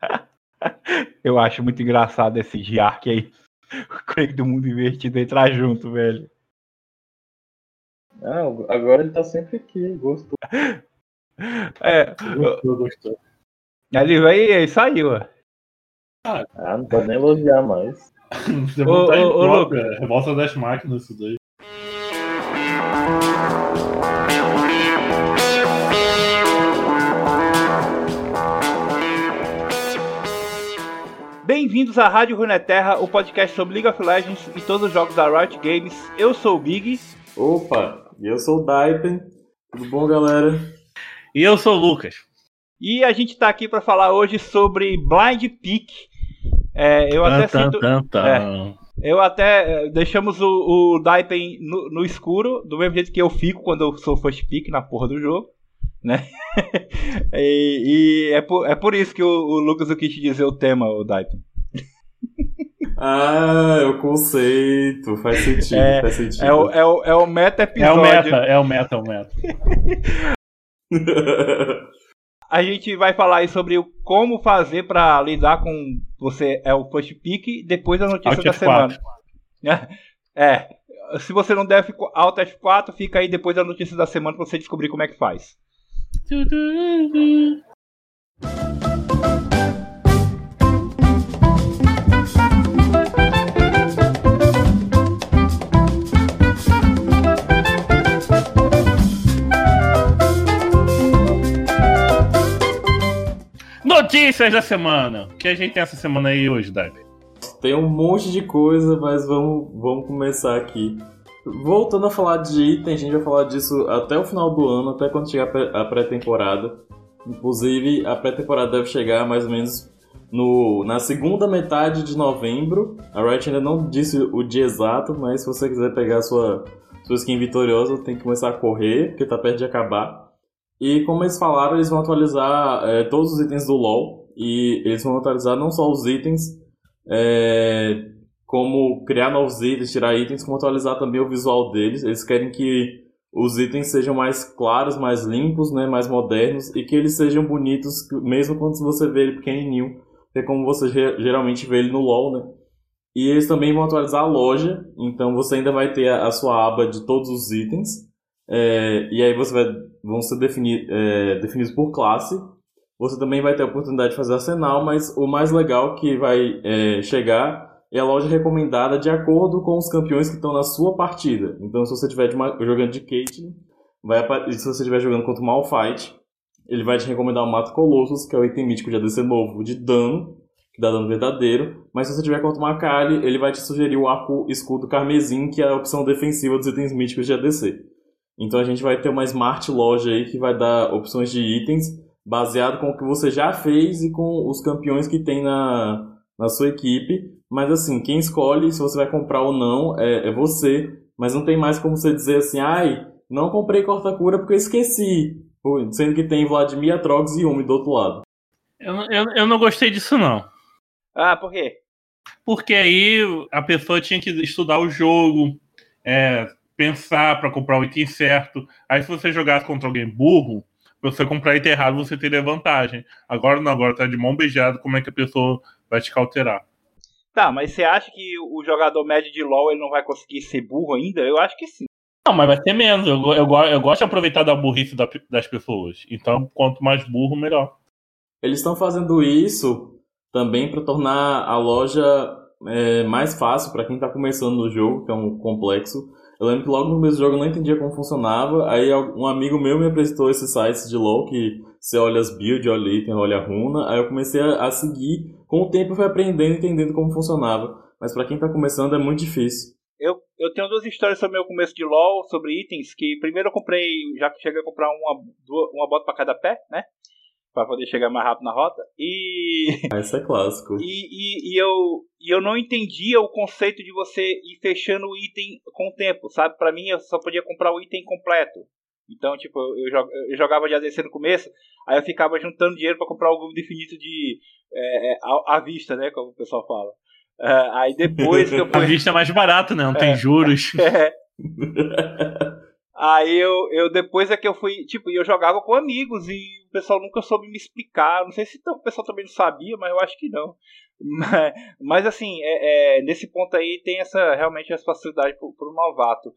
Eu acho muito engraçado esse Giark aí. O Craig do mundo invertido entrar junto, velho. Ah, agora ele tá sempre aqui, gostou. É. Gostou, gostou. Ele veio e saiu, ó. Ah, não pode nem elogiar mais. Você Ô, ô, ô, Lucas. é Revolta das máquinas, isso daí. Bem-vindos à Rádio Runeterra, o podcast sobre League of Legends e todos os jogos da Riot Games. Eu sou o Big. Opa, e eu sou o Daipen. Tudo bom, galera? E eu sou o Lucas. E a gente tá aqui para falar hoje sobre Blind Peak. É, eu até Tan, sinto. tan, tan. Eu até. eh, Deixamos o, o Daipen no, no escuro, do mesmo jeito que eu fico quando eu sou first pick na porra do jogo. Né? e e é, por, é por isso que o, o Lucas eu quis te dizer o tema, o Daipen. Ah, é o conceito. Faz sentido, É, faz sentido. É o, é, o, é o meta É episódio. o meta, é o meta, é o meta. A gente vai falar aí sobre o como fazer pra lidar com você é o first pick depois da notícia Alt da F4. semana. É. Se você não der F- Alt F4, fica aí depois da notícia da semana pra você descobrir como é que faz. Notícias da semana. O que a gente tem essa semana aí hoje, Dave? Tem um monte de coisa, mas vamos, vamos começar aqui. Voltando a falar de item, a gente vai falar disso até o final do ano, até quando chegar a pré- a pré-temporada. Inclusive, a pré-temporada deve chegar mais ou menos no, na segunda metade de novembro. A Riot ainda não disse o dia exato, mas se você quiser pegar sua, sua skin vitoriosa, tem que começar a correr, porque tá perto de acabar. E como eles falaram, eles vão atualizar é, todos os itens do LoL. E eles vão atualizar não só os itens, é, como criar novos itens, tirar itens, como atualizar também o visual deles. Eles querem que os itens sejam mais claros, mais limpos, né, mais modernos e que eles sejam bonitos, mesmo quando você vê ele pequenininho, que é como você ge- geralmente vê ele no LoL, né? E eles também vão atualizar a loja, então você ainda vai ter a sua aba de todos os itens. É, e aí você vai, vão ser defini, é, definidos por classe. Você também vai ter a oportunidade de fazer arsenal, mas o mais legal que vai é, chegar é a loja recomendada de acordo com os campeões que estão na sua partida. Então, se você estiver jogando de Caitlyn, vai se você estiver jogando contra o Malphite, ele vai te recomendar o Mato Colossus, que é o item mítico de ADC novo de dano, que dá dano verdadeiro. Mas se você estiver contra o Akali, ele vai te sugerir o arco escudo carmesim, que é a opção defensiva dos itens míticos de ADC. Então a gente vai ter uma smart loja aí que vai dar opções de itens baseado com o que você já fez e com os campeões que tem na, na sua equipe. Mas assim, quem escolhe se você vai comprar ou não é, é você. Mas não tem mais como você dizer assim, ai, não comprei corta-cura porque eu esqueci. Sendo que tem Vladimir, Atrox e Umi do outro lado. Eu, não- eu, eu não gostei disso, não. Ah, por quê? Porque aí a pessoa tinha que estudar o jogo, é, pensar pra comprar o item certo. Aí se você jogasse contra alguém burro, você comprar item errado, você teria vantagem. Agora não, agora tá de mão beijada, como é que a pessoa vai te cauterar? Tá, mas você acha que o jogador médio de LoL ele não vai conseguir ser burro ainda? Eu acho que sim. Não, mas vai ter menos. Eu, eu, eu gosto de aproveitar da burrice da- das pessoas. Então, quanto mais burro, melhor. Eles estão fazendo isso também para tornar a loja é, mais fácil para quem está começando no jogo, que é um complexo. Eu lembro que logo no começo do jogo eu não entendia como funcionava. Aí um amigo meu me apresentou esses sites de LoL que você olha as builds, olha item, olha a runa. Aí eu comecei a, a seguir. Com o tempo eu fui aprendendo, entendendo como funcionava. Mas para quem está começando é muito difícil. Eu, eu tenho duas histórias sobre o meu começo de LoL, sobre itens, que primeiro eu comprei, já que cheguei a comprar uma, uma bota pra cada pé, né? Pra poder chegar mais rápido na rota. E, Ah, Isso é clássico. e, e, e eu, e eu não entendia o conceito de você ir fechando o item com o tempo, sabe? Pra mim eu só podia comprar o item completo. Então, tipo, eu, jo- eu jogava de ADC no começo, aí eu ficava juntando dinheiro pra comprar algum infinito de. É, é, à, à vista, né? Como o pessoal fala. É, aí depois que eu A fui. vista é mais barata, né? Não tem É. juros. É, Aí eu, eu depois é que eu fui, tipo, eu jogava com amigos e o pessoal nunca soube me explicar. Não sei se o pessoal também não sabia, mas eu acho que não. Mas, mas assim, é, é, nesse ponto aí tem essa realmente essa facilidade para o novato.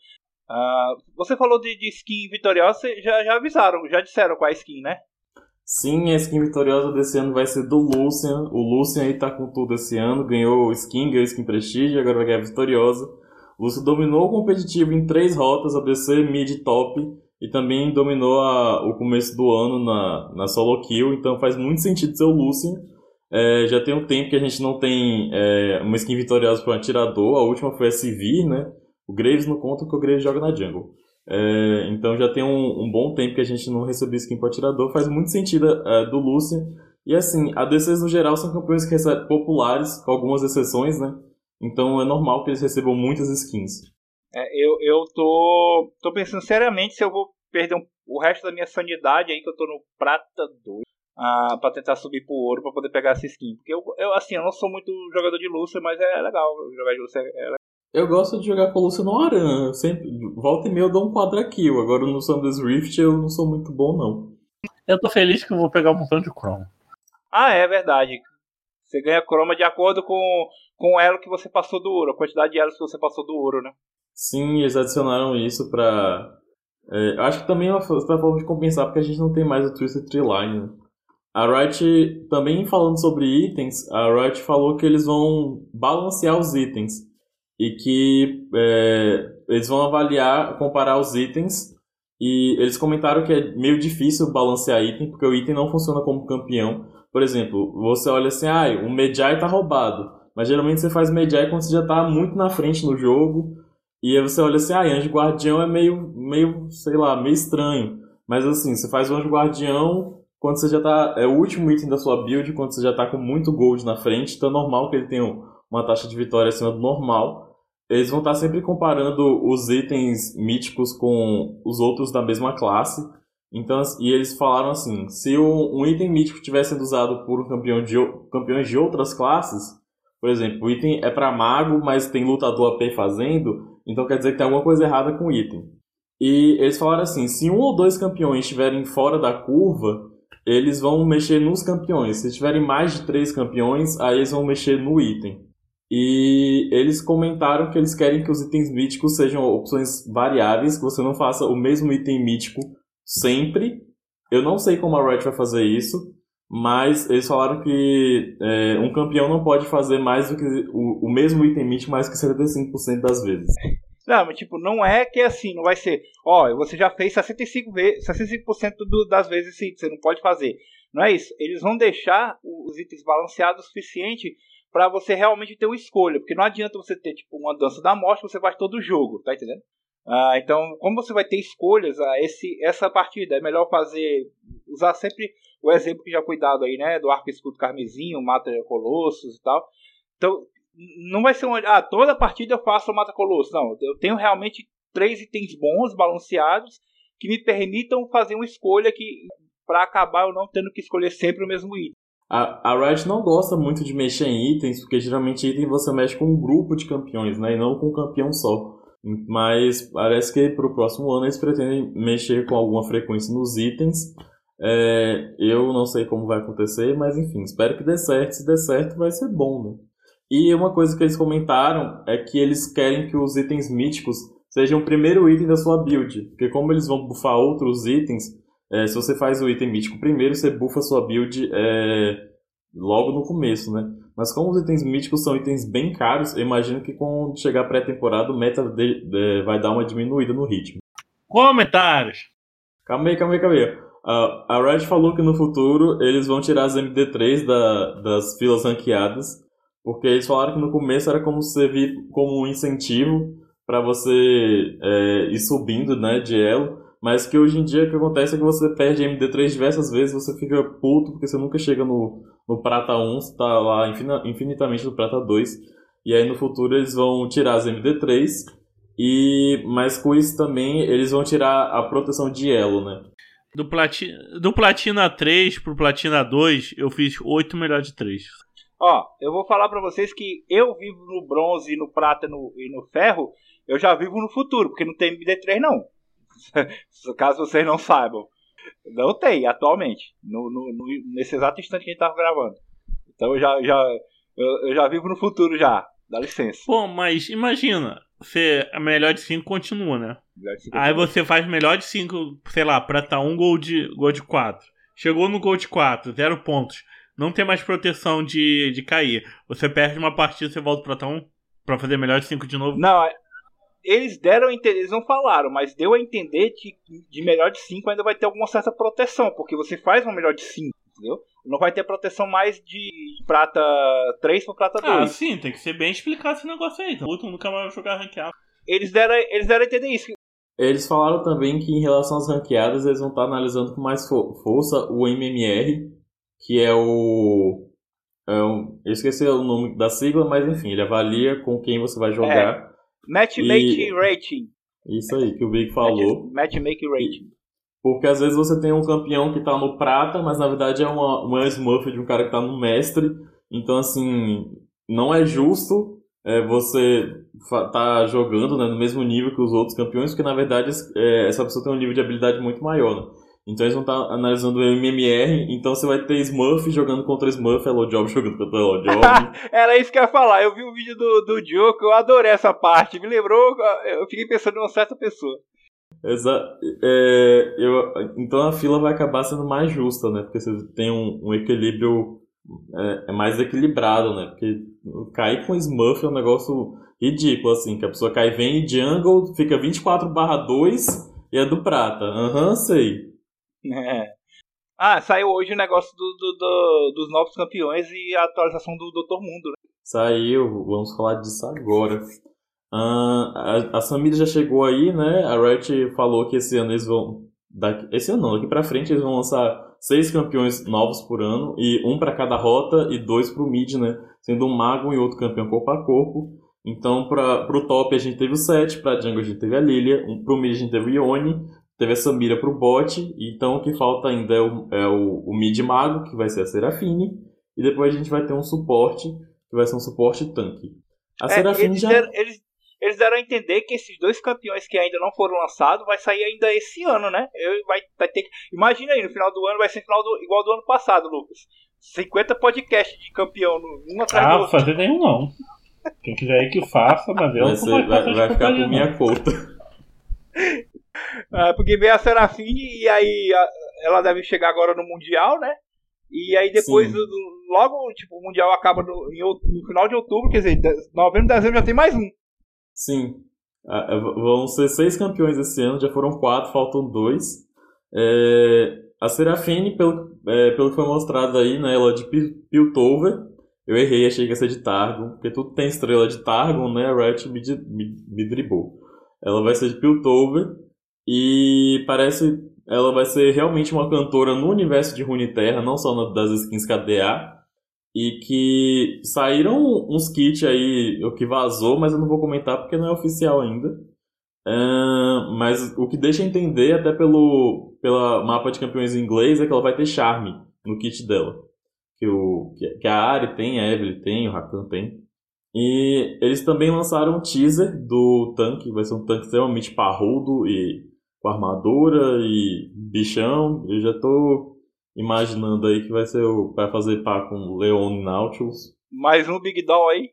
Uh, você falou de, de skin vitoriosa, já, já avisaram, já disseram qual é a skin, né? Sim, a skin vitoriosa desse ano vai ser do Lucian. O Lucian aí tá com tudo esse ano, ganhou skin, ganhou skin prestígio, agora vai ganhar vitoriosa. O Lucian dominou o competitivo em três rotas, ADC, mid top, e também dominou a, o começo do ano na, na solo kill, então faz muito sentido ser o Lucian. É, já tem um tempo que a gente não tem é, uma skin vitoriosa para um atirador, a última foi a Sivir, né? O Graves não conta porque o Graves joga na jungle. É, então já tem um, um, bom tempo que a gente não recebeu skin para atirador, faz muito sentido é, do Lucian. E assim, ADCs no geral são campeões que populares, com algumas exceções, né? Então é normal que eles recebam muitas skins. É, eu, eu tô, tô pensando seriamente se eu vou perder um, o resto da minha sanidade aí, que eu tô no prata 2, ah, pra tentar subir pro ouro pra poder pegar essa skin. Porque eu, eu assim, eu não sou muito jogador de Lucian, mas é legal. Jogar de Lucian é legal. Eu gosto de jogar com o Lúcio no Aran. sempre, volta e meia eu dou um quadra kill. Agora no Sanders Rift eu não sou muito bom, não. Eu tô feliz que eu vou pegar um montão de Chroma. Ah, é verdade. Você ganha Chroma de acordo com, com o elo que você passou do ouro, a quantidade de elos que você passou do ouro, né? Sim, eles adicionaram isso pra. É, acho que também é uma forma de compensar, porque a gente não tem mais o Twisted Tree Line. Né? A Riot, também falando sobre itens, a Riot falou que eles vão balancear os itens e que é, eles vão avaliar, comparar os itens e eles comentaram que é meio difícil balancear item, porque o item não funciona como campeão. Por exemplo, você olha assim, ah, o Medjay tá roubado. Mas geralmente você faz Medjay quando você já tá muito na frente no jogo. E aí você olha assim, ah, Anjo Guardião é meio, meio, sei lá, meio estranho. Mas assim, você faz o Anjo Guardião quando você já tá. É o último item da sua build, quando você já tá com muito gold na frente. Então é normal que ele tenha uma taxa de vitória acima do normal eles vão estar sempre comparando os itens míticos com os outros da mesma classe. Então, e eles falaram assim: se um item mítico tivesse sendo usado por um campeão de, campeões de outras classes, por exemplo, o item é para mago, mas tem lutador AP fazendo, então quer dizer que tem alguma coisa errada com o item. E eles falaram assim: se um ou dois campeões estiverem fora da curva, eles vão mexer nos campeões. Se tiverem mais de três campeões, aí eles vão mexer no item. E eles comentaram que eles querem que os itens míticos sejam opções variáveis, que você não faça o mesmo item mítico sempre. Eu não sei como a Riot vai fazer isso, mas eles falaram que é, um campeão não pode fazer mais do que o, o mesmo item mítico mais que 75% das vezes. Não, mas tipo, não é que é assim, não vai ser, ó, você já fez 65%, ve 65 do, das vezes sim, você não pode fazer. Não é isso. Eles vão deixar os itens balanceados o suficiente para você realmente ter uma escolha, porque não adianta você ter tipo uma dança da morte, você faz todo o jogo, tá entendendo? Ah, então, como você vai ter escolhas, ah, esse, essa partida é melhor fazer, usar sempre o exemplo que já foi dado aí, né, do arco escudo carmesim, mata colossos e tal. Então, não vai ser uma, ah, toda partida eu faço mata colossos, não, eu tenho realmente três itens bons, balanceados, que me permitam fazer uma escolha que para acabar eu não tendo que escolher sempre o mesmo item. A, a Riot não gosta muito de mexer em itens, porque geralmente item você mexe com um grupo de campeões, né? E não com um campeão só. Mas parece que para o próximo ano eles pretendem mexer com alguma frequência nos itens. É, eu não sei como vai acontecer, mas enfim, espero que dê certo. Se der certo, vai ser bom, né? E uma coisa que eles comentaram é que eles querem que os itens míticos sejam o primeiro item da sua build. Porque como eles vão buffar outros itens, é, se você faz o item mítico primeiro, você buffa sua build é, logo no começo, né? Mas como os itens míticos são itens bem caros, eu imagino que quando chegar a pré-temporada o meta de, de, vai dar uma diminuída no ritmo. Comentários! Calma aí, calma aí, calma aí. Uh, a Red falou que no futuro eles vão tirar as MD3 da, das filas ranqueadas, porque eles falaram que no começo era como servir como um incentivo para você é, ir subindo né, de elo, mas que hoje em dia o que acontece é que você perde MD3 diversas vezes, você fica puto porque você nunca chega no, no Prata 1, você tá lá infinitamente no Prata 2. E aí no futuro eles vão tirar as MD3, e mas com isso também eles vão tirar a proteção de elo, né? Do, plati do Platina 3 pro Platina 2, eu fiz 8 melhor de 3. Ó, eu vou falar para vocês que eu vivo no bronze, no prata no, e no ferro, eu já vivo no futuro, porque não tem MD3 não. Caso vocês não saibam. Não tem, atualmente. No, no, no nesse exato instante que a gente tava gravando. Então eu já, já, eu, eu já vivo no futuro já. Dá licença. Bom, mas imagina, você, a melhor de 5 continua, né? Aí você faz melhor de 5, sei lá, prata 1, um, gol de, gol de 4. Chegou no gol de 4, 0 pontos. Não tem mais proteção de, de cair. Você perde uma partida, você volta prata 1 pra fazer melhor de 5 de novo? Não, é, eles deram a entender, eles não falaram, mas deu a entender que de melhor de 5 ainda vai ter alguma certa proteção, porque você faz uma melhor de 5, entendeu? Não vai ter proteção mais de prata 3 para prata 2. Ah, sim, tem que ser bem explicado esse negócio aí. Então, o nunca mais vai jogar ranqueado. Eles deram, eles deram a entender isso. Eles falaram também que em relação às ranqueadas, eles vão estar analisando com mais fo força o MMR, que é o. É um, eu esqueci o nome da sigla, mas enfim, ele avalia com quem você vai jogar. É. Matchmaking e... rating. Isso aí que o Big falou. Matchmaking rating. Porque às vezes você tem um campeão que tá no prata, mas na verdade é uma, uma Smurf de um cara que tá no mestre. Então, assim, não é justo é, você tá jogando né, no mesmo nível que os outros campeões, porque na verdade é, essa pessoa tem um nível de habilidade muito maior. Né? Então eles vão estar tá analisando o MMR, então você vai ter Smurf jogando contra Smurf, Hello Job jogando contra Hello Job. Era isso que eu ia falar, eu vi o um vídeo do, do Joke, eu adorei essa parte, me lembrou, eu fiquei pensando em uma certa pessoa. Exato. É, eu, então a fila vai acabar sendo mais justa, né? Porque você tem um, um equilíbrio é, é, mais equilibrado, né? Porque cair com Smurf é um negócio ridículo, assim, que a pessoa cai vem em jungle, fica 24 barra 2 e é do prata. Aham, uhum, sei. É. Ah, saiu hoje o negócio do, do, do, dos novos campeões e a atualização do Doutor Mundo, né? Saiu, vamos falar disso agora. Uh, a, a Samira já chegou aí, né? A Riot falou que esse ano eles vão. Daqui, esse ano não, daqui pra frente eles vão lançar seis campeões novos por ano, e um para cada rota e dois pro mid, né? Sendo um mago e outro campeão corpo a corpo. Então, para pro top a gente teve o Seth, pra jungle a gente teve a Lilia, um, pro mid a gente teve o Ione, teve a Samira pro bot, então o que falta ainda é o, é o, o mid mago, que vai ser a Serafine, e depois a gente vai ter um suporte, que vai ser um suporte tanque. A é, Serafine eles já. Deram, eles, eles deram a entender que esses dois campeões que ainda não foram lançados vai sair ainda esse ano, né? Eu, vai, vai ter que... Imagina aí, no final do ano vai ser final do, igual do ano passado, Lucas. 50 podcasts de campeão, um atrás ah, do outro. Ah, fazer nenhum não. Quem quiser aí que faça, mas eu vai, vai, vai ficar por minha conta. Ah, porque veio a Serafine e aí a, ela deve chegar agora no Mundial, né? E aí depois, do, logo, tipo, o Mundial acaba no, em, no, final de outubro, quer dizer, novembro, dezembro já tem mais um. Sim. Ah, é, vão ser seis campeões esse ano, já foram quatro, faltam dois. É, a Serafine, pelo, é, pelo que foi mostrado aí, né, ela é de Piltover. Eu errei, achei que ia ser de Targon, porque tudo tem estrela de Targon, né? A Riot me, me, me dribou. Ela vai ser de Piltover. E parece ela vai ser realmente uma cantora no universo de Runeterra, não só das skins KDA. E que saíram uns kits aí, o que vazou, mas eu não vou comentar porque não é oficial ainda. Uh, mas o que deixa entender, até pelo pela mapa de campeões em inglês, é que ela vai ter charme no kit dela. Que, o, que a Ari tem, a Evelyn tem, o Rakan tem. E eles também lançaram um teaser do tanque, vai ser um tanque extremamente parrudo e com armadura e bichão. Eu já tô imaginando aí que vai ser o para fazer par com Leon Nautilus. Mais um Big Doll aí?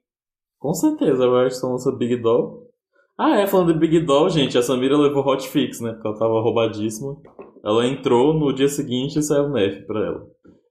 Com certeza, acho que lança Big Doll. Ah, é, falando de Big Doll, gente, a Samira levou hotfix, né? Porque ela tava roubadíssima. Ela entrou no dia seguinte e saiu nerf pra ela.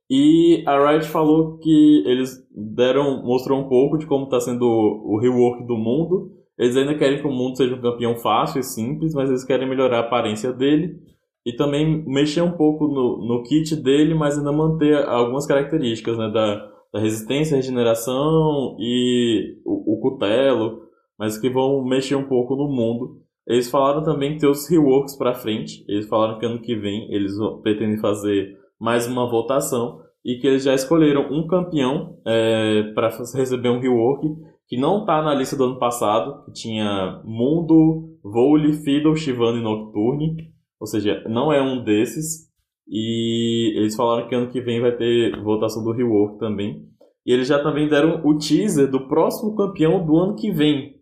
E a Riot falou que eles deram, mostrou um pouco de como está sendo o rework do mundo. Eles ainda querem que o mundo seja um campeão fácil e simples, mas eles querem melhorar a aparência dele e também mexer um pouco no, no kit dele, mas ainda manter algumas características né, da, da resistência, regeneração e o, o cutelo, mas que vão mexer um pouco no mundo. Eles falaram também que tem os reworks para frente. Eles falaram que ano que vem eles pretendem fazer mais uma votação e que eles já escolheram um campeão é, para receber um rework que não está na lista do ano passado, que tinha Mundo, Vole, Fiddle, Shivana e Nocturne, ou seja, não é um desses. E eles falaram que ano que vem vai ter votação do rework também. E eles já também deram o teaser do próximo campeão do ano que vem,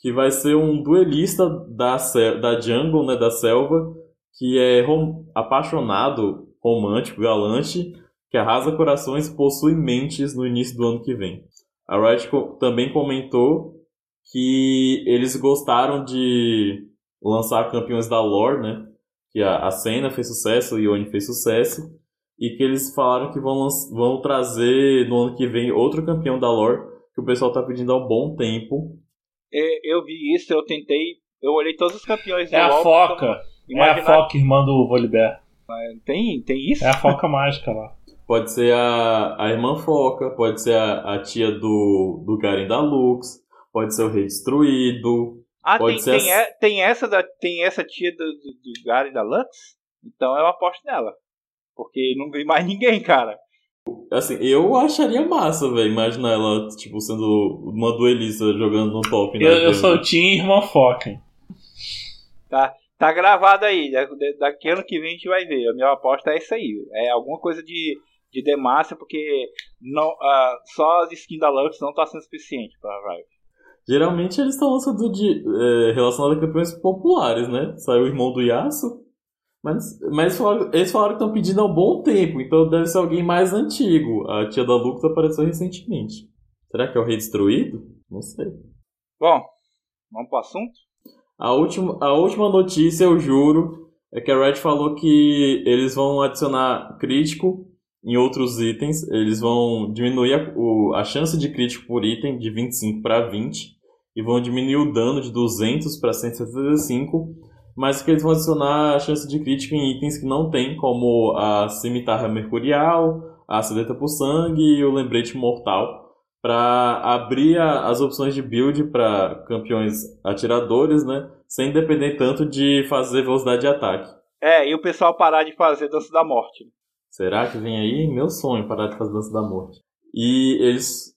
que vai ser um duelista da, da jungle, né, da selva, que é rom apaixonado, romântico, galante, que arrasa corações e possui mentes no início do ano que vem. A Riot também comentou que eles gostaram de lançar campeões da lore, né? Que a, a Senna fez sucesso, o Ione fez sucesso, e que eles falaram que vão, vão trazer no ano que vem outro campeão da lore, que o pessoal tá pedindo há um bom tempo. É, eu vi isso, eu tentei, eu olhei todos os campeões É a LoL, foca. É a foca, irmã do Volibear. Tem, tem isso? É a foca mágica lá. Pode ser a, a irmã Foca, pode ser a, a tia do, do Garen da Lux, pode ser o Rei Destruído. Ah, pode tem, ser tem, a- é- tem essa da, tem essa tia do, do, do Gary da Lux? Então eu aposto nela. Porque não vi mais ninguém, cara. Assim, eu acharia massa, velho, imaginar ela, tipo, sendo uma duelista jogando no top. né? Eu, eu sou o Team Irmã Foca. hein? Tá gravado aí. da- da- Daqui ano que vem a gente vai ver. A minha aposta é isso aí. É alguma coisa de, de Demacia, porque não, ah, só as skins da Lux não tá sendo suficiente pra Riot. Geralmente eles estão lançando de, é, relacionado a campeões populares, né? Saiu o irmão do Yasuo. Mas, mas falaram- eles falaram que estão pedindo há um bom tempo, então deve ser alguém mais antigo. A tia da Lux apareceu recentemente. Será que é o Rei Destruído? Não sei. Bom, vamos pro assunto? A última, a última notícia, eu juro, é que a Red falou que eles vão adicionar crítico em outros itens. Eles vão diminuir a, o- a chance de crítico por item de 25 para 20 e vão diminuir o dano de 200 para 175, mas que eles vão adicionar a chance de crítico em itens que não tem, como a cimitarra mercurial, a sedeta por sangue e o lembrete mortal para abrir a- as opções de build para campeões atiradores, né? Sem depender tanto de fazer velocidade de ataque. É, e o pessoal parar de fazer Dança da Morte. Será que vem aí? Meu sonho parar de fazer dança da morte. E eles,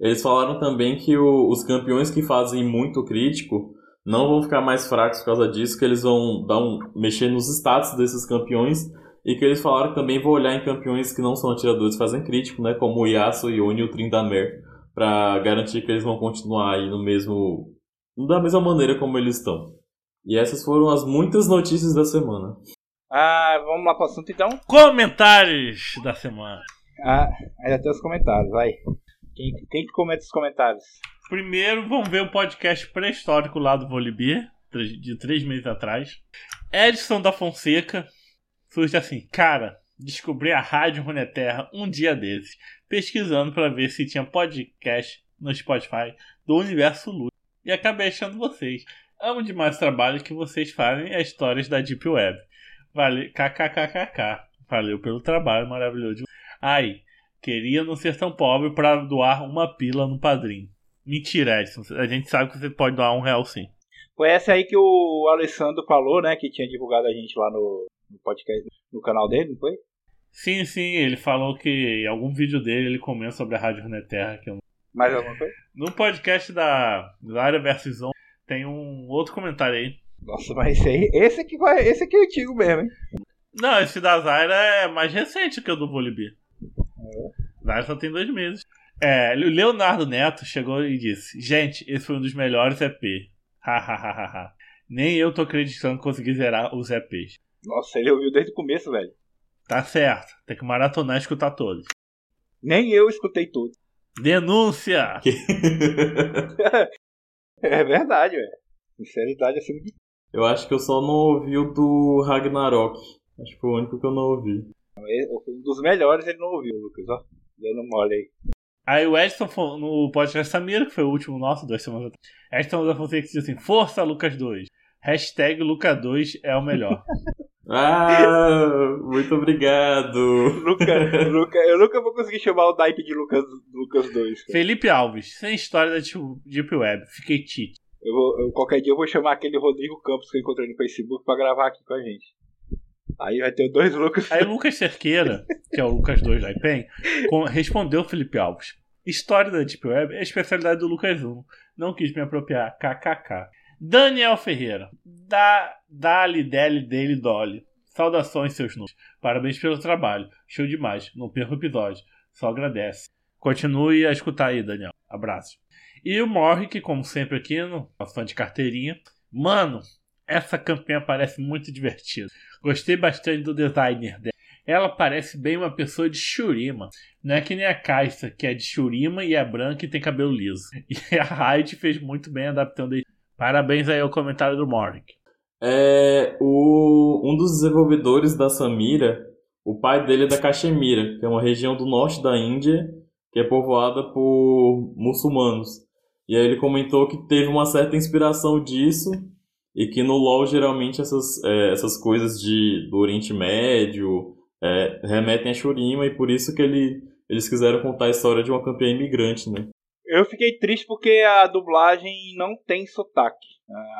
eles falaram também que o- os campeões que fazem muito crítico não vão ficar mais fracos por causa disso, que eles vão dar um, mexer nos status desses campeões e que eles falaram que também vão olhar em campeões que não são atiradores que fazem crítico, né? Como o Yasuo, Yone e o Tryndamere, para garantir que eles vão continuar aí no mesmo da mesma maneira como eles estão. E essas foram as muitas notícias da semana. Ah, vamos lá pro assunto então? Comentários da semana. Ah, ainda tem os comentários, vai. Quem, quem que comenta os comentários? Primeiro, vamos ver o podcast pré-histórico lá do Volibear, de três meses atrás. Edson da Fonseca surge assim: Cara, descobri a Rádio Runeterra um dia desses, pesquisando para ver se tinha podcast no Spotify do Universo Luz. E acabei achando vocês. Amo demais o trabalho que vocês fazem e as histórias da Deep Web. Vale, kkkk. Valeu pelo trabalho maravilhoso. de Ai, queria não ser tão pobre para doar uma pila no padrinho. Mentira, Edson. A gente sabe que você pode doar um real sim. Foi essa aí que o Alessandro falou, né? Que tinha divulgado a gente lá no, no podcast, no canal dele, não foi? Sim, sim, ele falou que em algum vídeo dele ele comenta sobre a Rádio Runeterra. Que eu... Mais alguma coisa? No podcast da Lara vs On tem um outro comentário aí. Nossa, mas esse aí, esse aqui vai, esse aqui é antigo mesmo, hein? Não, esse da Zaira é mais recente que o do Volibear. Zaira só tem dois meses. É, o Leonardo Neto chegou e disse: Gente, esse foi um dos melhores EP. Hahaha. Nem eu tô acreditando que consegui zerar os EPs. Nossa, ele ouviu desde o começo, velho. Tá certo, tem que maratonar e escutar todos. Nem eu escutei tudo. Denúncia! É verdade, velho. Sinceridade acima de Eu acho que eu só não ouvi o do Ragnarok. Acho que foi o único que eu não ouvi. Um dos melhores ele não ouviu, Lucas, ó. Dando mole aí. Aí o Edson no podcast Samira, que foi o último nosso, duas semanas atrás. Edson da Fonseca disse assim: Força Lucas 2. Hashtag Luca2 é o melhor. Ah, muito obrigado. Luca, Luca, eu nunca vou conseguir chamar o naipe de Lucas, Lucas 2. cara. Felipe Alves, sem história da Deep Web. Fiquei tite. Eu vou, eu- qualquer dia eu vou chamar aquele Rodrigo Campos que eu encontrei no Facebook pra gravar aqui com a gente. Aí vai ter dois Lucas. Aí Lucas Cerqueira, que é o Lucas 2 da IPEN, respondeu Felipe Alves. História da Deep Web é a especialidade do Lucas 1. Não quis me apropriar. KKK. Daniel Ferreira. Da, dali, dele, dele, dolly. Saudações, seus números. Parabéns pelo trabalho. Show demais. Não perca o episódio. Só agradece. Continue a escutar aí, Daniel. Abraço. E o Morri, que como sempre aqui, no fã de carteirinha. Mano, essa campanha parece muito divertida. Gostei bastante do designer dela. Ela parece bem uma pessoa de Shurima. Não é que nem a Kaisa, que é de Shurima e é branca e tem cabelo liso. E a Hyde fez muito bem adaptando. Parabéns aí ao comentário do Morrick. É, o, um dos desenvolvedores da Samira, o pai dele é da Caxemira, que é uma região do norte da Índia, que é povoada por muçulmanos. E aí ele comentou que teve uma certa inspiração disso e que no LoL geralmente essas, é, essas coisas de, do Oriente Médio é, remetem a Shurima e por isso que ele, eles quiseram contar a história de uma campeã imigrante, né? Eu fiquei triste porque a dublagem não tem sotaque.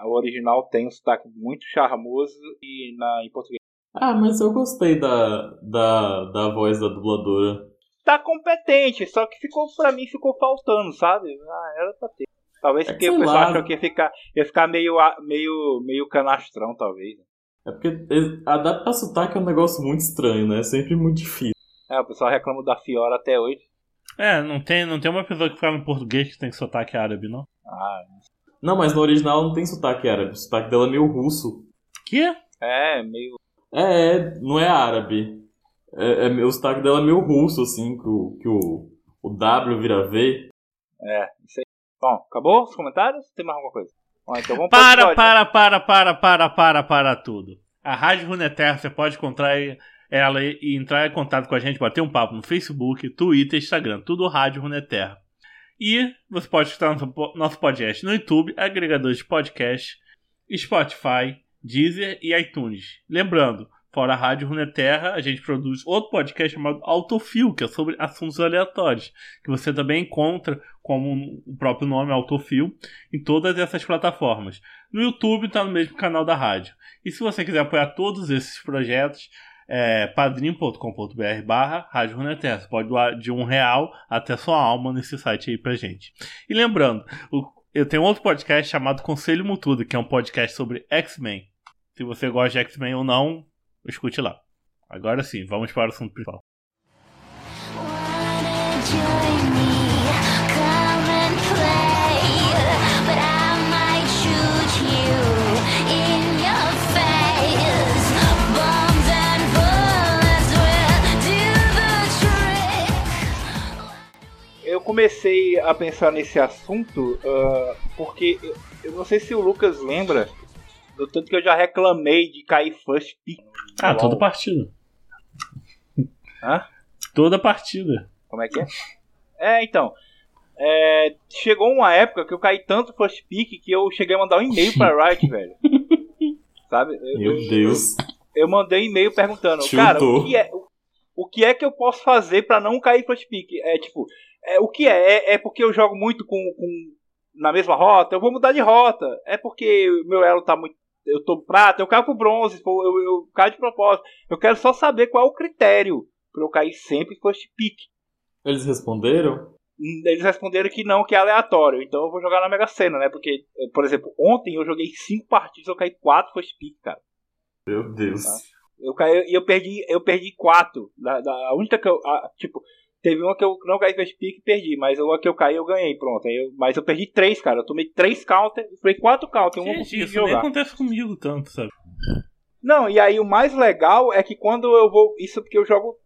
o original tem um sotaque muito charmoso e na, em português. Ah, mas eu gostei da, da, da voz da dubladora. Tá competente, só que ficou para mim ficou faltando, sabe? Ah, era pra ter. Talvez é porque o pessoal achou que ia ficar, ia ficar meio, meio, meio canastrão, talvez. É porque adaptar sotaque é um negócio muito estranho, né? É sempre muito difícil. É, o pessoal reclama da Fiora até hoje. É, não tem, não tem uma pessoa que fala em português que tem sotaque árabe, não? Ah, não, mas no original não tem sotaque árabe. O sotaque dela é meio russo. Que? É, meio. É, não é árabe. É, é, o sotaque dela é meio russo, assim, que o, que o, o W vira V. É, isso aí. Bom, acabou os comentários? Tem mais alguma coisa? Bom, então vamos para, para, para, para, para, para, para tudo. A Rádio Runeterra, você pode encontrar ela e entrar em contato com a gente, bater um papo no Facebook, Twitter, Instagram, tudo Rádio Runeterra. E você pode escutar nosso, nosso podcast no YouTube, agregadores de podcast, Spotify, Deezer e iTunes. Lembrando, fora a Rádio Runeterra, a gente produz outro podcast chamado Autofil, que é sobre assuntos aleatórios, que você também encontra, como o próprio nome, Autofil, em todas essas plataformas. No YouTube está no mesmo canal da rádio. E se você quiser apoiar todos esses projetos, é padrim.com.br barra Rádio Runeterra. Você pode doar de um real até sua alma nesse site aí pra gente. E lembrando, eu tenho outro podcast chamado Conselho Mutudo, que é um podcast sobre X-Men. Se você gosta de X-Men ou não, escute lá. Agora sim, vamos para o assunto principal. eu comecei a pensar nesse assunto uh, porque eu não sei se o Lucas lembra do tanto que eu já reclamei de cair first pick. Ah, toda partida. Hã? Toda partida. Como é que é? É, então. É, chegou uma época que eu caí tanto first pick que eu cheguei a mandar um e-mail pra Riot, velho. Sabe? Eu, Meu Deus. Eu, eu mandei um e-mail perguntando, Chutou. cara, o que é, o, o que é que eu posso fazer para não cair first pick? É tipo, é, o que é? é? é? porque eu jogo muito com, com, na mesma rota? Eu vou mudar de rota. É porque meu elo tá muito. Eu tô prata, eu caio pro bronze, eu, eu, eu caio de propósito. Eu quero só saber qual é o critério para eu cair sempre first pick. Eles responderam? Hum, eles responderam que não, que é aleatório. Então eu vou jogar na Mega Sena, né? Porque, por exemplo, ontem eu joguei 5 partidas, eu caí 4 first pick, cara. Meu Deus. Tá? Eu caí e eu perdi, eu perdi 4. Da, da, a única que eu. A, tipo, Teve uma que eu não caí first pick e perdi, mas uma que eu caí eu ganhei, pronto. Eu, mas eu perdi três, cara. Eu tomei três counter, foi quatro counter, um Gente, isso jogar. nem acontece comigo tanto, sabe? Não, e aí o mais legal é que quando eu vou. Isso porque eu jogo.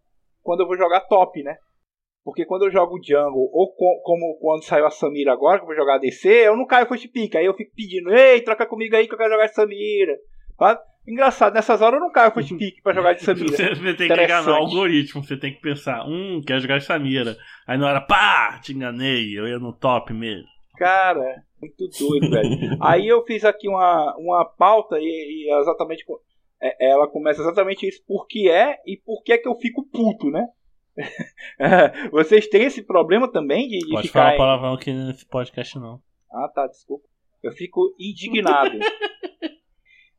Quando eu vou jogar top, né? Porque quando eu jogo jungle, ou co como quando saiu a Samira agora, que eu vou jogar DC, eu não caio first pick. Aí eu fico pedindo, ei, troca comigo aí que eu quero jogar Samira. Sabe? Engraçado, nessas horas eu não caio first pick pra jogar de Samira. Você tem que enganar o algoritmo, você tem que pensar, hum, quero jogar de Samira. Aí na hora, pá, te enganei, eu ia no top mesmo. Cara, muito doido, velho. Aí eu fiz aqui uma, uma pauta e, e exatamente é, ela começa exatamente isso, por que é e por que é que eu fico puto, né? Vocês têm esse problema também de, de Pode falar palavrão aqui nesse podcast, não. Ah, tá, desculpa. Eu fico indignado.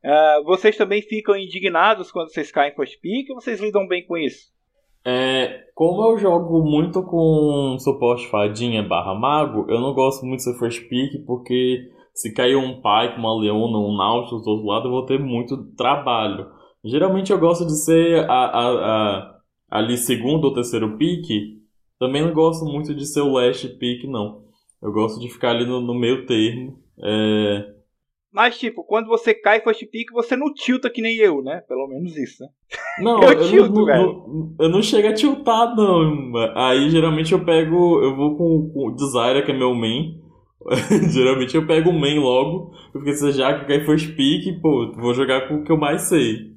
Uh, vocês também ficam indignados quando vocês caem first pick ou vocês lidam bem com isso? É, como eu jogo muito com suporte fadinha barra mago, eu não gosto muito de ser first pick porque se cair um com uma leona um nautilus do outro lado eu vou ter muito trabalho. Geralmente eu gosto de ser a, a, a, ali segundo ou terceiro pick. Também não gosto muito de ser o last pick não. Eu gosto de ficar ali no, no meio termo. É... Mas, tipo, quando você cai first pick, você não tilta que nem eu, né? Pelo menos isso, né? Não, eu, eu tilto, não, não, eu não chego a tiltar, não. Aí, geralmente, eu pego... Eu vou com, com o Desire, que é meu main. geralmente, eu pego o main logo. Porque se já que cai first pick, pô, vou jogar com o que eu mais sei.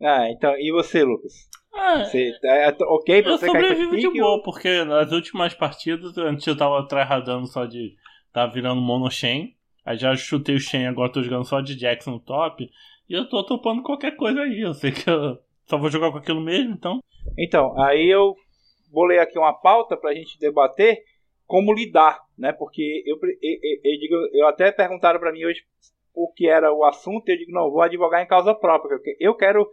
Ah, então... E você, Lucas? Ah, você, é, é, ok pra eu você sobrevivo de boa, ou... porque nas últimas partidas, antes eu tava tryhardando só de... Tava virando mono chain. Aí já chutei o Shen, agora tô jogando só de Jackson no top. E eu tô topando qualquer coisa aí. Eu sei que eu só vou jogar com aquilo mesmo, então. Então, aí eu vou ler aqui uma pauta pra gente debater como lidar, né? Porque eu, eu, eu, digo, eu até perguntaram para mim hoje o que era o assunto, eu digo, não, vou advogar em causa própria. Eu quero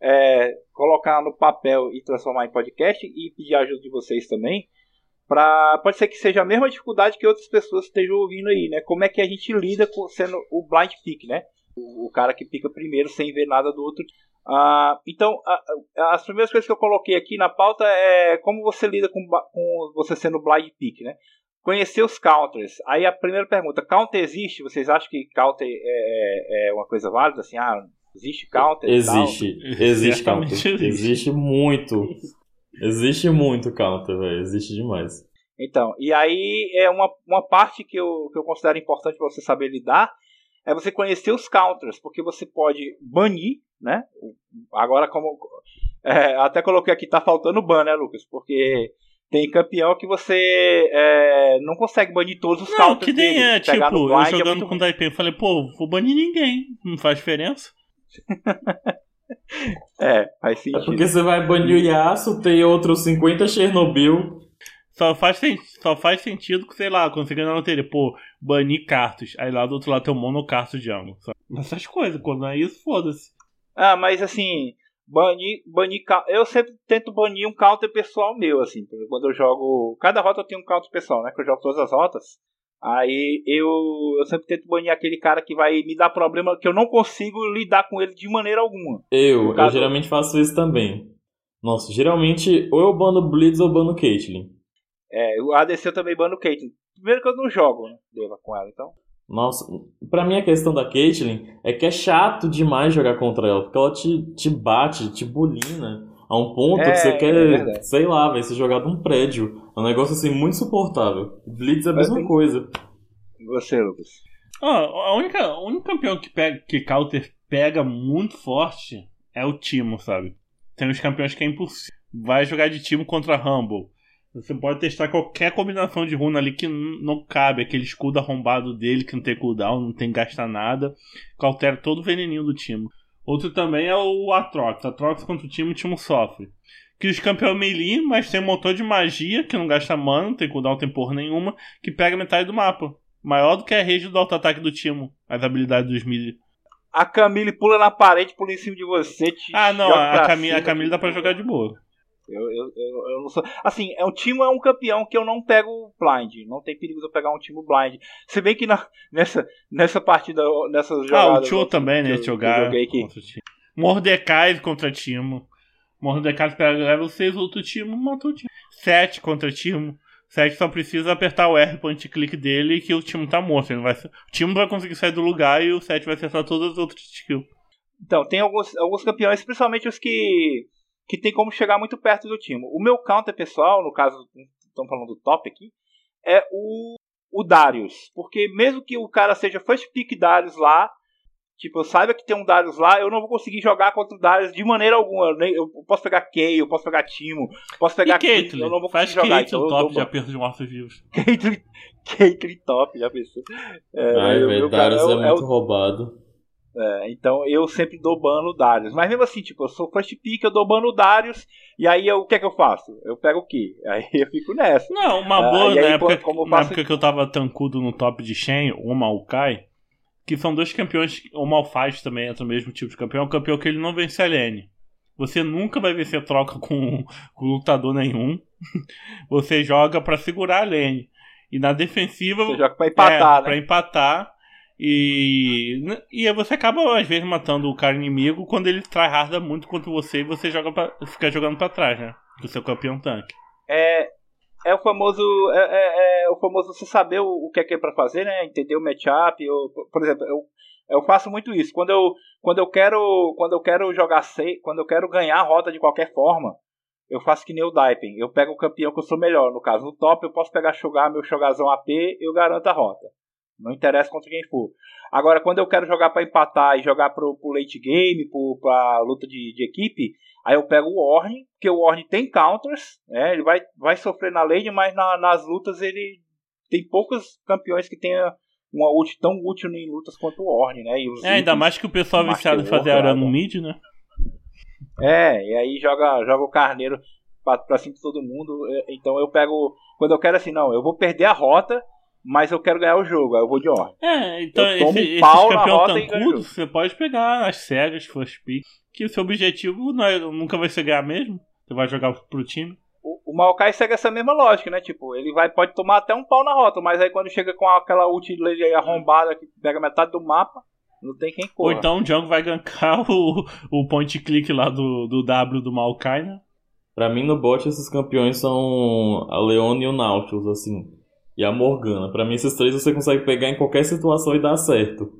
é, colocar no papel e transformar em podcast e pedir ajuda de vocês também Pra, pode ser que seja a mesma dificuldade que outras pessoas estejam ouvindo aí, né? Como é que a gente lida com sendo o blind pick, né? O, o cara que pica primeiro sem ver nada do outro. Ah, então, a, as primeiras coisas que eu coloquei aqui na pauta é como você lida com, com você sendo blind pick, né? Conhecer os counters. Aí a primeira pergunta: counter existe? Vocês acham que counter é, é, é uma coisa válida? Assim, ah, existe counter? Existe, existe counter. Existe muito. Existe muito counter, velho. Existe demais. Então, e aí é uma, uma parte que eu, que eu considero importante você saber lidar é você conhecer os counters, porque você pode banir, né? Agora, como. É, até coloquei aqui, tá faltando ban, né, Lucas? Porque tem campeão que você é, não consegue banir todos os não, counters. Que nem dele. é, tipo, eu é jogando é com o Daipen, falei, pô, vou banir ninguém, não faz diferença. é, faz sentido. É porque você vai banir o Yasuo, tem outros 50 Chernobyl. Só faz, só faz sentido que, sei lá, quando você ganhar na loteria, pô, banir cartos. Aí lá do outro lado tem um monocarto de ângulo. Essas coisas, quando não é isso, foda-se. Ah, mas assim, banir, banir. Eu sempre tento banir um counter pessoal meu, assim. Quando eu jogo. Cada rota eu tenho um counter pessoal, né? Que eu jogo todas as rotas. Aí eu, eu sempre tento banir aquele cara que vai me dar problema que eu não consigo lidar com ele de maneira alguma. Eu, eu geralmente faço isso também. Nossa, geralmente ou eu bano Blitz ou bano Caitlyn. É, o ADC eu também bano Caitlyn. Primeiro que eu não jogo, né? Deva com ela, então. Nossa, pra mim a questão da Caitlyn é que é chato demais jogar contra ela, porque ela te, te bate, te bulina a um ponto é, que você quer, é sei lá, vai ser jogado um prédio. É um negócio assim muito suportável. Blitz é a mesma tem... coisa. Você, Lucas? Ah, a única, o único campeão que, pega, que Counter pega muito forte é o Timo, sabe? Tem uns campeões que é impossível. Vai jogar de Timo contra Rumble. Você pode testar qualquer combinação de runa ali que não cabe. Aquele escudo arrombado dele que não tem cooldown, não tem que gastar nada. Que altera todo o veneninho do Timo. Outro também é o Atrox. Atrox contra o time, o time sofre. Que os campeões melee, mas tem um motor de magia que não gasta mana, não tem cooldown, tem porra nenhuma, que pega metade do mapa. Maior do que a rede do auto-ataque do time, as habilidades dos melee. A Camille pula na parede, pula em cima de você. ah, não, a Camille, a Camille dá pra jogar de boa. Eu, eu, eu, eu, não sou. Assim, é um time é um campeão que eu não pego blind. Não tem perigo de eu pegar um time blind. Se bem que na, nessa, nessa partida, nessas jogadas. Ah, o Tio também, né? Jogar. Contra Mordecai contra Timo. Mordecai pega level 6, outro time matou o time. 7 contra Timo. 7 só precisa apertar o R point click dele que o time tá morto. Ele vai, o time vai conseguir sair do lugar e o 7 vai acertar todas as outras skills. Então, tem alguns, alguns campeões, principalmente os que que tem como chegar muito perto do time. O meu counter pessoal, no caso, estamos falando do top aqui, é o, o Darius. Porque mesmo que o cara seja first pick Darius lá, tipo, eu saiba que tem um Darius lá, eu não vou conseguir jogar contra o Darius de maneira alguma. Eu, posso pegar Kay, eu posso pegar Timo, posso pegar Caitlyn, eu não vou conseguir Faz jogar. Caitlyn, então, top de aperto de mortos-vivos. Caitlyn, Caitlyn top, já pensou. É, Ai, velho, Darius é, é, muito é o, roubado. É, então eu sempre dou ban no Darius. Mas mesmo assim, tipo, eu sou first pick, eu dou ban no Darius, e aí eu, o que é que eu faço? Eu pego o quê? Aí eu fico nessa. Não, uma ah, boa, uh, na, aí, época, como na época que eu tava tancudo no top de Shen, o Maokai, que são dois campeões, o Malphite também entra no mesmo tipo de campeão, é um campeão que ele não vence a lane. Você nunca vai vencer troca com, com lutador nenhum. Você joga para segurar a lane. E na defensiva. Você joga pra empatar, é, né? Pra empatar e, e você acaba, às vezes, matando o cara inimigo quando ele tryharda muito contra você e você joga pra, fica jogando para trás, né? Do seu campeão tanque. É, é o famoso é, é, é, o famoso você saber o, o que é que é para fazer, né? Entender o matchup. Eu, por exemplo, eu, eu faço muito isso. Quando eu, quando eu quero quando eu quero jogar sei, quando eu quero ganhar a rota de qualquer forma, eu faço que nem o Daipen. Eu pego o campeão que eu sou melhor. No caso, no top eu posso pegar jogar meu Shogazão AP eu garanto a rota. Não interessa contra quem for. Agora, quando eu quero jogar para empatar e jogar pro, pro late game, pro, pra luta de, de equipe, aí eu pego o Orne, porque o Orne tem counters, né? Ele vai, vai sofrer na lane, mas na, nas lutas ele tem poucos campeões que tenha uma ult tão útil em lutas quanto o Orne, né? é, ainda mais que o pessoal é viciado em fazer arame no mid, né? É, e aí joga, joga o carneiro pra, pra cima de todo mundo. É, então eu pego. Quando eu quero assim, não, eu vou perder a rota, mas eu quero ganhar o jogo, aí eu vou de ordem. É, então eu tomo esse, um pau esse campeão tancudo, você pode pegar as cegas, first pick, que o seu objetivo não é, nunca vai ser ganhar mesmo. Você vai jogar pro time. O, o Maokai segue essa mesma lógica, né? Tipo, ele vai, pode tomar até um pau na rota, mas aí quando chega com aquela ult arrombada que pega metade do mapa, não tem quem corra. Ou então o Django vai gankar o, o point click lá do, do W do Maokai, né? Pra mim, no bot, esses campeões são a Leone e o Nautilus, assim. E a Morgana. Pra mim, esses três você consegue pegar em qualquer situação e dar certo.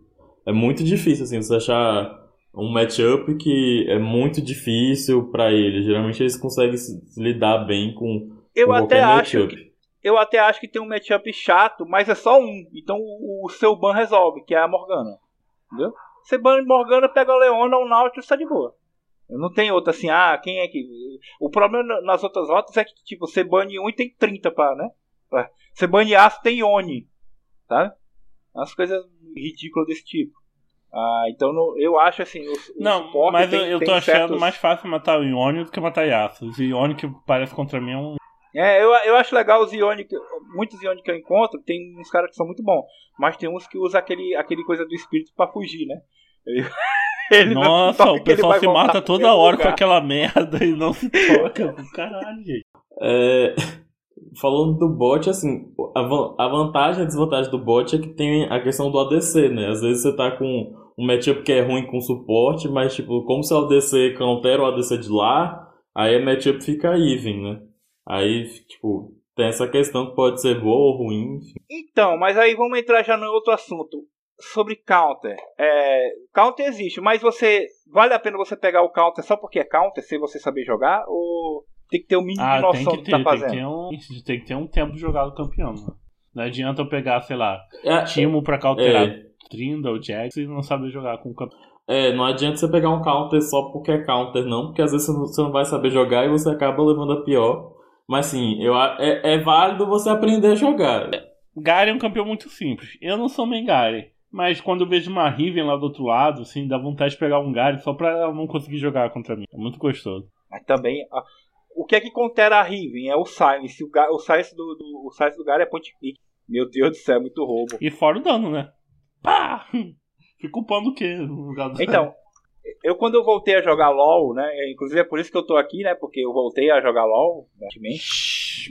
É muito difícil, assim, você achar um matchup que é muito difícil para eles. Geralmente eles conseguem lidar bem com, eu com até acho que, Eu até acho que tem um matchup chato, mas é só um. Então o, o seu ban resolve, que é a Morgana. Entendeu? Você bane Morgana, pega a Leona ou o Nautilus, tá de boa. Não tem outra assim, ah, quem é que. O problema nas outras rotas é que, tipo, você bane um e tem 30 pra, né? Você bane aço, tem Oni. Tá? As coisas ridículas desse tipo. Ah, então no, eu acho assim. O, não, mas tem, eu, tô achando certos... mais fácil matar o Ione do que matar Yasuo. O Ione que parece contra mim é um. É, eu, eu acho legal os Ione, muitos Ione que eu encontro, tem uns caras que são muito bons, mas tem uns que usam aquele, aquele coisa do espírito para fugir, né? Ele Nossa, o pessoal se mata toda hora lugar. com aquela merda e não se toca. Caralho, gente. É, falando do bot, assim, a, vantagem e a desvantagem do bot é que tem a questão do ADC, né? Às vezes você tá com um matchup que é ruim com suporte, mas, tipo, como se o ADC countera o ADC de lá, aí a matchup fica even, né? Aí, tipo, tem essa questão que pode ser boa ou ruim. Enfim. Então, mas aí vamos entrar já no outro assunto sobre counter. É, counter existe, mas você vale a pena você pegar o counter só porque é counter, se você saber jogar, ou tem que ter o um mínimo ah, de noção tem que ter, do que tá fazendo? Tem que, ter um, tem que ter um tempo jogado campeão. Mano. Não adianta eu pegar, sei lá, é, Timo pra counterar é. Trinda ou Jax e não saber jogar com o campeão. É, não adianta você pegar um counter só porque é counter, não, porque às vezes você não vai saber jogar e você acaba levando a pior. Mas sim, eu, é, é válido você aprender a jogar. Gary é um campeão muito simples. Eu não sou main Gary. Mas quando eu vejo uma Riven lá do outro lado, assim, dá vontade de pegar um Gary só pra ela não conseguir jogar contra mim. É muito gostoso. Mas também, o que é que contera a Riven? É o Silence. O, o Silence do, do, o Silence do é point click. Meu Deus do céu, é muito roubo. E fora o dano, né? Pá! Fica upando o quê Então, eu quando eu voltei a jogar LOL, né? Inclusive é por isso que eu tô aqui, né? Porque eu voltei a jogar LOL, recentemente.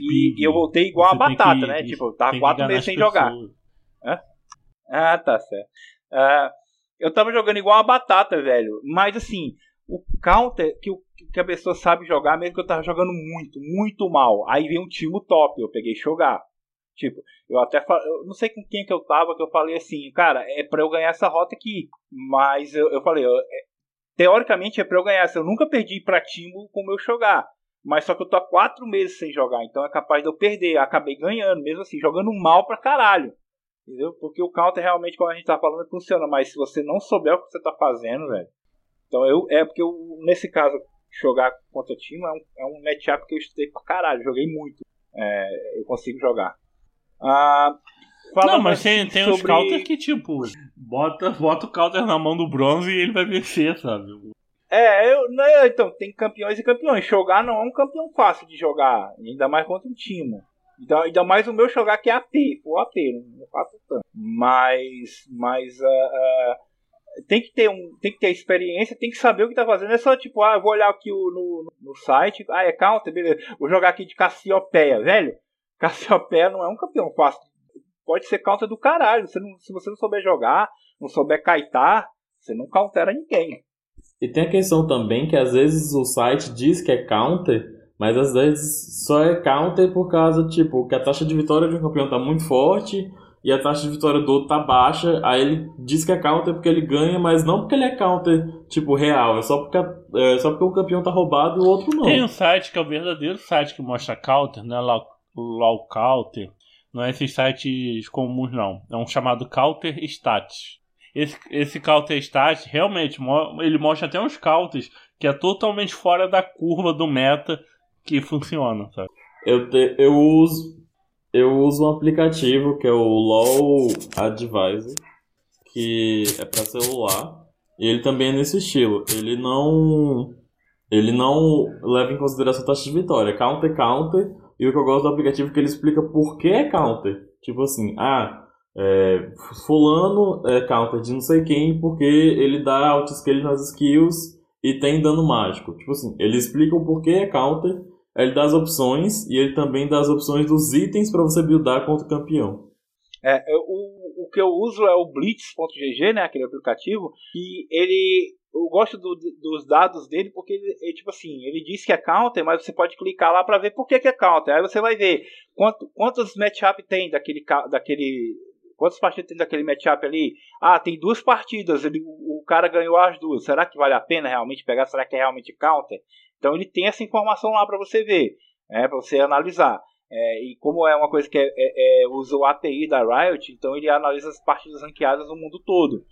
E, e, eu voltei igual a batata, que, né? Tipo, eu tava quatro meses sem jogar. Hã? Ah, tá certo. Uh, eu tava jogando igual uma batata, velho. Mas assim, o counter que, o, que a pessoa sabe jogar, mesmo que eu tava jogando muito, muito mal. Aí vem um time top, eu peguei jogar. Tipo, eu até eu não sei com quem que eu tava, que eu falei assim, cara, é pra eu ganhar essa rota aqui. Mas eu, eu falei, eu, é, teoricamente é pra eu ganhar. Eu nunca perdi pra com o meu jogar. Mas só que eu tô há quatro meses sem jogar, então é capaz de eu perder. Eu acabei ganhando, mesmo assim, jogando mal pra caralho. Entendeu? Porque o counter realmente, como a gente tá falando, funciona. Mas se você não souber o que você tá fazendo, velho. Então eu. É porque eu, nesse caso, jogar contra o time é um, é um matchup que eu estudei pra caralho. Joguei muito. É, eu consigo jogar. Ah. Não, mas tem, tem sobre... uns counter que, tipo, bota, bota o counter na mão do bronze e ele vai vencer, sabe? É, eu, né, então, tem campeões e campeões. Jogar não é um campeão fácil de jogar, ainda mais contra um time. Então, ainda mais o meu jogar que é AP, o AP, não faço tanto. Mas, mas uh, uh, tem que ter um, tem que ter experiência, tem que saber o que tá fazendo. É só tipo, ah, eu vou olhar aqui no, no site, ah, é counter, beleza. Vou jogar aqui de Cassiopeia, velho. Cassiopeia não é um campeão fácil. Pode ser counter do caralho. Você não, se você não souber jogar, não souber kaitar, você não countera ninguém. E tem a questão também que às vezes o site diz que é counter, Mas às vezes só é counter por causa, tipo, que a taxa de vitória de um campeão tá muito forte e a taxa de vitória do outro tá baixa, aí ele diz que é counter porque ele ganha, mas não porque ele é counter, tipo, real, é só porque, é só porque o campeão tá roubado e o outro não. Tem um site que é o verdadeiro site que mostra counter, né? Law Counter. Não é esses sites comuns, não. É um chamado Counter Stats. Esse, esse Counter Stats, realmente, ele mostra até uns counters que é totalmente fora da curva do meta que funciona, sabe? Eu, te, eu uso eu uso um aplicativo que é o LOL Advisor, que é para celular, e ele também é nesse estilo. Ele não ele não leva em consideração a taxa de vitória, counter counter, e o que eu gosto do aplicativo é que ele explica por que é counter. Tipo assim, ah, é, fulano é counter de não sei quem porque ele dá auto-scale nas skills e tem dano mágico. Tipo assim, ele explica o porquê é counter ele dá as opções e ele também dá as opções dos itens para você buildar contra o campeão. É, o, o que eu uso é o Blitz.gg, né, aquele aplicativo, e ele eu gosto do, dos dados dele porque ele, ele, tipo assim, ele diz que é counter, mas você pode clicar lá para ver por que, que é counter. Aí você vai ver quanto, quantos matchup tem daquele daquele quantas partidas tem daquele matchup ali? Ah, tem duas partidas, ele, o cara ganhou as duas. Será que vale a pena realmente pegar? Será que é realmente counter? Então ele tem essa informação lá para você ver, né, para você analisar. É, e como é uma coisa que é, é, é, usa o API da Riot, então ele analisa as partidas ranqueadas no mundo todo.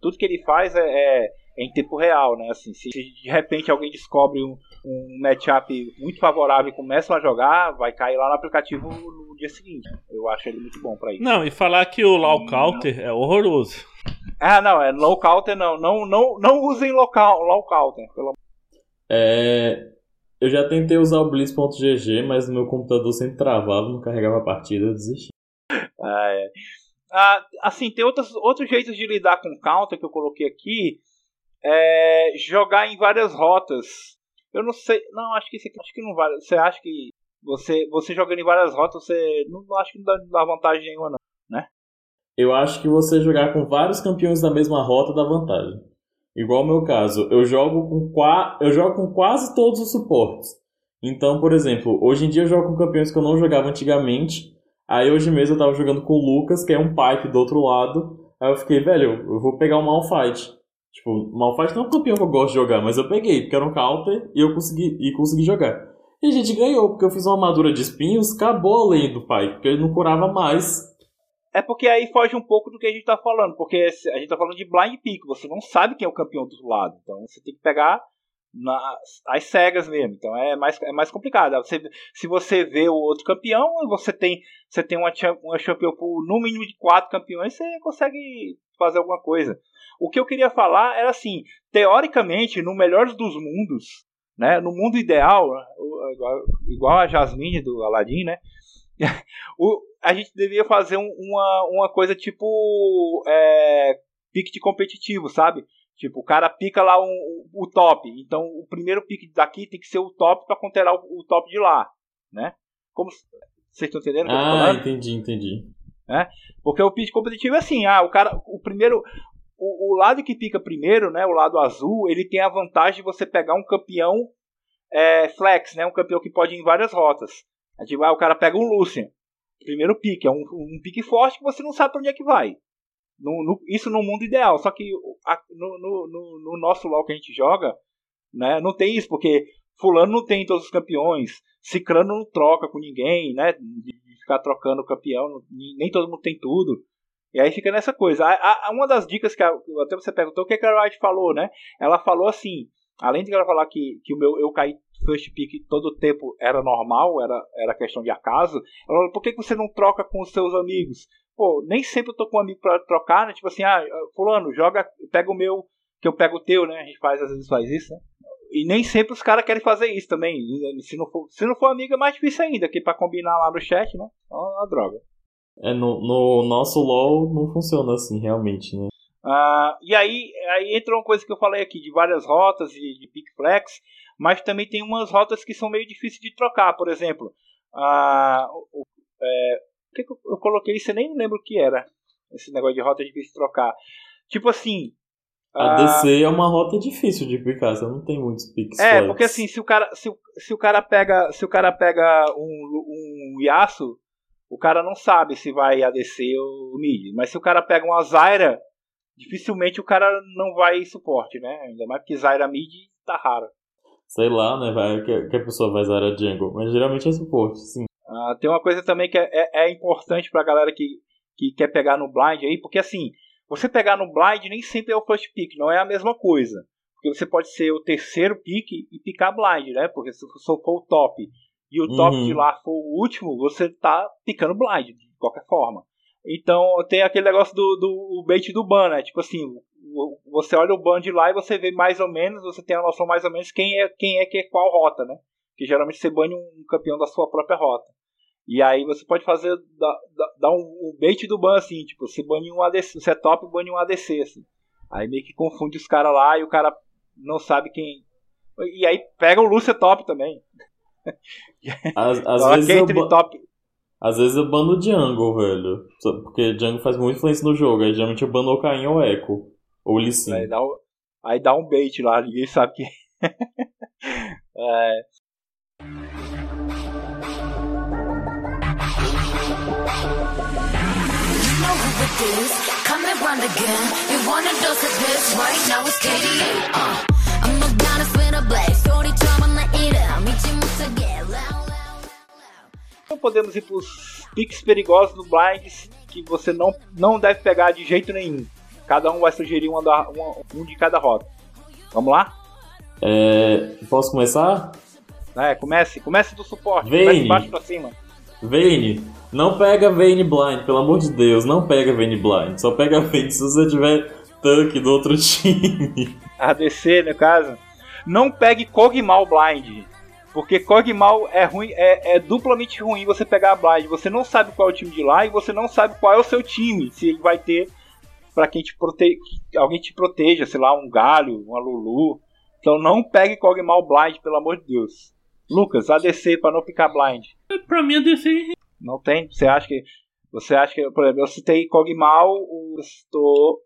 Tudo que ele faz é, é, é em tempo real, né? Assim, se de repente alguém descobre um, um matchup muito favorável e começa a jogar, vai cair lá no aplicativo no dia seguinte. Eu acho ele muito bom para isso. Não, e falar que o low counter é horroroso. Ah, não, é low counter não. Não, não, não usem local, low counter, pelo é, eu já tentei usar o Blitz.gg, mas no meu computador sempre travava, não carregava a partida, eu desisti. Ah, é. ah, assim, tem outros, outros jeitos de lidar com counter que eu coloquei aqui. É jogar em várias rotas. Eu não sei. Não, acho que isso aqui acho que não vale. Você acha que você, você jogando em várias rotas, você não, acho que não dá, não dá vantagem nenhuma, não, né? Eu acho que você jogar com vários campeões da mesma rota dá vantagem. Igual o meu caso, eu jogo com qua... eu jogo com quase todos os suportes. Então, por exemplo, hoje em dia eu jogo com campeões que eu não jogava antigamente. Aí hoje mesmo eu tava jogando com o Lucas, que é um pipe do outro lado. Aí eu fiquei, velho, eu vou pegar o Malfight. Tipo, o Malfight não é um campeão que eu gosto de jogar, mas eu peguei, porque era um counter e eu consegui, e consegui jogar. E a gente ganhou, porque eu fiz uma armadura de espinhos, acabou a do pipe, porque ele não curava mais. É porque aí foge um pouco do que a gente tá falando, porque a gente tá falando de blind pick, você não sabe quem é o campeão do lado, então você tem que pegar nas, as cegas mesmo, então é mais, é mais complicado. Você, se você vê o outro campeão, você tem, você tem uma, uma champion por no mínimo de quatro campeões, você consegue fazer alguma coisa. O que eu queria falar era assim, teoricamente, no melhor dos mundos, né, no mundo ideal, igual, igual a Jasmine do Aladdin, né, o, a gente devia fazer um, uma, uma coisa tipo é, pique de competitivo, sabe? Tipo, o cara pica lá um, o top. Então, o primeiro pique daqui tem que ser o top para conterar o, o, top de lá, né? Como vocês estão entendendo? Ah, entendi, entendi. É? Porque o pique competitivo é assim, ah, o cara, o primeiro, o, o, lado que pica primeiro, né, o lado azul, ele tem a vantagem de você pegar um campeão é, flex, né, um campeão que pode ir em várias rotas. A gente vai, o cara pega um Lucian, primeiro pique, é um, um pique forte que você não sabe para onde é que vai. No, no, isso no mundo ideal, só que a, no, no, no, nosso LoL que a gente joga, né, não tem isso, porque fulano não tem todos os campeões, Cicrano não troca com ninguém, né, de, ficar trocando o campeão, nem todo mundo tem tudo. E aí fica nessa coisa. A, a, uma das dicas que a, até você perguntou, o que, que a Riot falou, né? Ela falou assim, além de ela falar que, que o meu eu caí first pick todo o tempo era normal, era, era questão de acaso, ela falou, por que, você não troca com os seus amigos? Pô, nem sempre eu tô com um amigo para trocar, né? Tipo assim, ah, fulano, joga, pega o meu, que eu pego o teu, né? A gente faz, às vezes faz isso, né? E nem sempre os caras querem fazer isso também. Se não for, se não for amigo é mais difícil ainda, que para combinar lá no chat, né? É uma droga. É, no, no nosso LoL não funciona assim, realmente, né? Ah, e aí, aí entra uma coisa que eu falei aqui, de várias rotas de, de pick flex, mas também tem umas rotas que são meio difíceis de trocar, por exemplo. Ah, o, é, que, que eu, eu, coloquei isso, eu nem lembro o que era, esse negócio de rota difícil de trocar. Tipo assim, A Ah, DC é uma rota difícil de picar, você não tem muitos picks É, flex. porque assim, se o cara, se, o- se o cara pega, se o cara pega um, um Yasuo, o cara não sabe se vai ADC ou mid. Mas se o cara pega uma Zyra, dificilmente o cara não vai suporte, né? Ainda mais porque Zyra mid tá raro. Sei lá, né, vai, que, que a pessoa vai usar a jungle. Mas geralmente é suporte, sim. Ah, tem uma coisa também que é, é, é importante pra galera que, que quer pegar no blind aí, porque assim, você pegar no blind nem sempre é o first pick, não é a mesma coisa. Porque você pode ser o terceiro pick e picar blind, né? Porque se for o top e o top Uhum. de lá for o último, você tá picando blind, de qualquer forma. Então tem aquele negócio do, do o bait do ban, né? Tipo assim, você olha o ban de lá e você vê mais ou menos, você tem a noção mais ou menos quem é quem é que é qual rota, né? Que geralmente você bane um campeão da sua própria rota. E aí você pode fazer, dar, um, um bait do ban assim, tipo, você bane um ADC, você é top e bane um ADC, assim. Aí meio que confunde os caras lá e o cara não sabe quem. E aí pega o Lúcio top também. Às, às vezes eu, top. Às vezes eu bano o jungle, velho. Porque jungle faz muita influência no jogo. Aí geralmente eu bano o Caim ou o Echo. Ou o Lee Sin. Aí dá, o- aí dá um bait lá, ninguém sabe quem. é, it is. Coming round again. You want a dose of this right now? It's KDA. Uh, Então podemos ir pros picks perigosos no blinds que você não, não deve pegar de jeito nenhum. Cada um vai sugerir uma da- um de cada rota. Vamos lá? É, posso começar? É, comece, comece do suporte. Vayne. Comece de baixo pra cima. Vayne, não pega Vayne Blind, pelo amor de Deus, não pega Vayne Blind. Só pega Vayne se você tiver tanque do outro time. ADC, no caso. Não pegue Kog'Maw Blind. Porque Kog'Maw é ruim, é, é duplamente ruim você pegar a Blind. Você não sabe qual é o time de lá e você não sabe qual é o seu time. Se ele vai ter pra quem te prote... alguém te proteja, sei lá, um galho, uma Lulu. Então não pegue Kog'Maw Blind, pelo amor de Deus. Lucas, ADC pra não ficar blind. Pra mim, a DC Não tem? Você acha que. Você acha que, por exemplo, eu citei Kog'Maw, o estou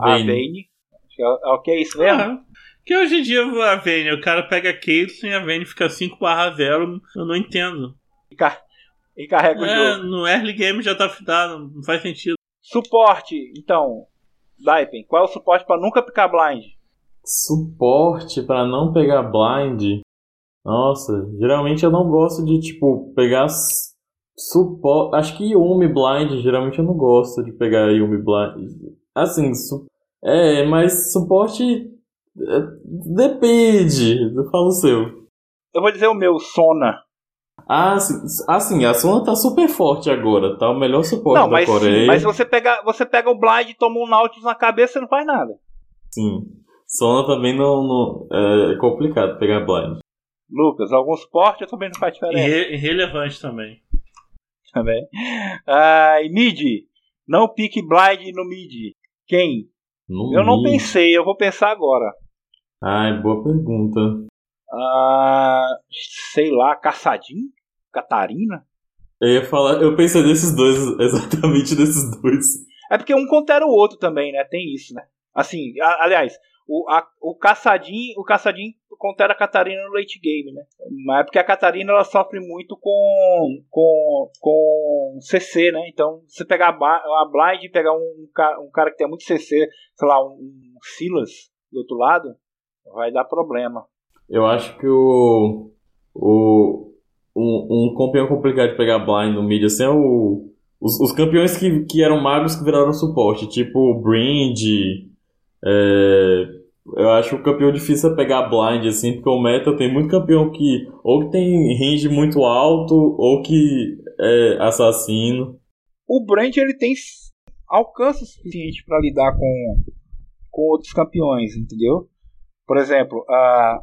a Vayne. Vayne. Acho que é- é ok isso mesmo? Ah, que hoje em dia a Vayne, o cara pega a Caitlyn e a Vayne fica 5 barra 0, eu não entendo. E car- E carrega o É, jogo. no early game já tá fitado, não faz sentido. Suporte, então. Daipen, qual é o suporte pra nunca picar blind? Suporte pra não pegar blind. Nossa, geralmente eu não gosto de, tipo, pegar suporte. Acho que Yumi blind, geralmente eu não gosto de pegar Yumi blind. Assim, su... é, mas suporte. Depende. Fala o seu. Eu vou dizer o meu, Sona. Ah, assim, assim, a Sona tá super forte agora, tá o melhor suporte não, da mas, Coreia. sim, mas se você pega, você pega o blind e toma um Nautilus na cabeça, não faz nada. Sim. Sona também não, não- é complicado pegar blind. Lucas, algum suporte também não faz diferença. Irre- Irrelevante também. Também. Ah, e mid. Não pique blind no mid. Quem? No Eu não mid. pensei, eu vou pensar agora. Ai, boa pergunta. Ah, sei lá, Caçadinho? Catarina? Eu ia falar, eu pensei nesses dois, exatamente nesses dois. É porque um contera o outro também, né? Tem isso, né? Assim, a- aliás, o, a- o Caçadinho, o Caçadinho contera a Catarina no late game, né? Mas é porque a Catarina ela sofre muito com com, com CC, né? Então, se pegar a, blind e pegar um, um cara que tem muito CC, sei lá, um, um Silas do outro lado, vai dar problema. Eu acho que o. o um, um campeão complicado de pegar blind no mid assim é o. Os, os campeões que, que eram magos que viraram suporte, tipo o Brind. é, eu acho o campeão difícil é pegar blind, assim, porque o meta tem muito campeão que ou que tem range muito alto, ou que é assassino. o Brand ele tem alcance suficiente para lidar com, com outros campeões, entendeu? Por exemplo, a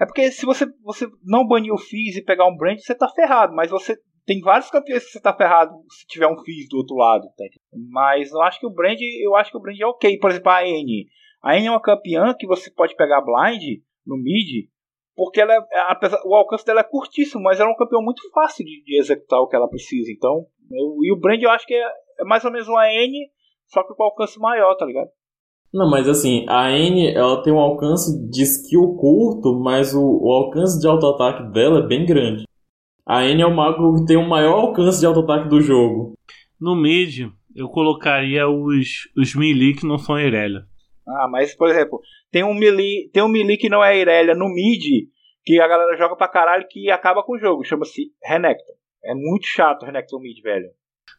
é porque se você, você não banir o Fizz e pegar um Brand, você tá ferrado, mas você tem vários campeões que você tá ferrado se tiver um Fizz do outro lado, tá? Mas eu acho que o Brand, eu acho que o Brand é ok. Por exemplo, a N. A N é uma campeã que você pode pegar blind no mid, porque ela é, apesar, o alcance dela é curtíssimo, mas ela é um campeão muito fácil de, de executar o que ela precisa. Então, eu- e o Brand eu acho que é, é mais ou menos uma N, só que com alcance maior, tá ligado? Não, mas assim, a N ela tem um alcance de skill curto, mas o, o alcance de auto-ataque dela é bem grande. A N é o mago que tem o maior alcance de auto-ataque do jogo. No mid, eu colocaria os, os melee que não são Irelia. Ah, mas, por exemplo, tem um melee, tem um melee que não é Irelia no mid, que a galera joga pra caralho que acaba com o jogo. Chama-se Renekton. É muito chato o Renekton mid, velho.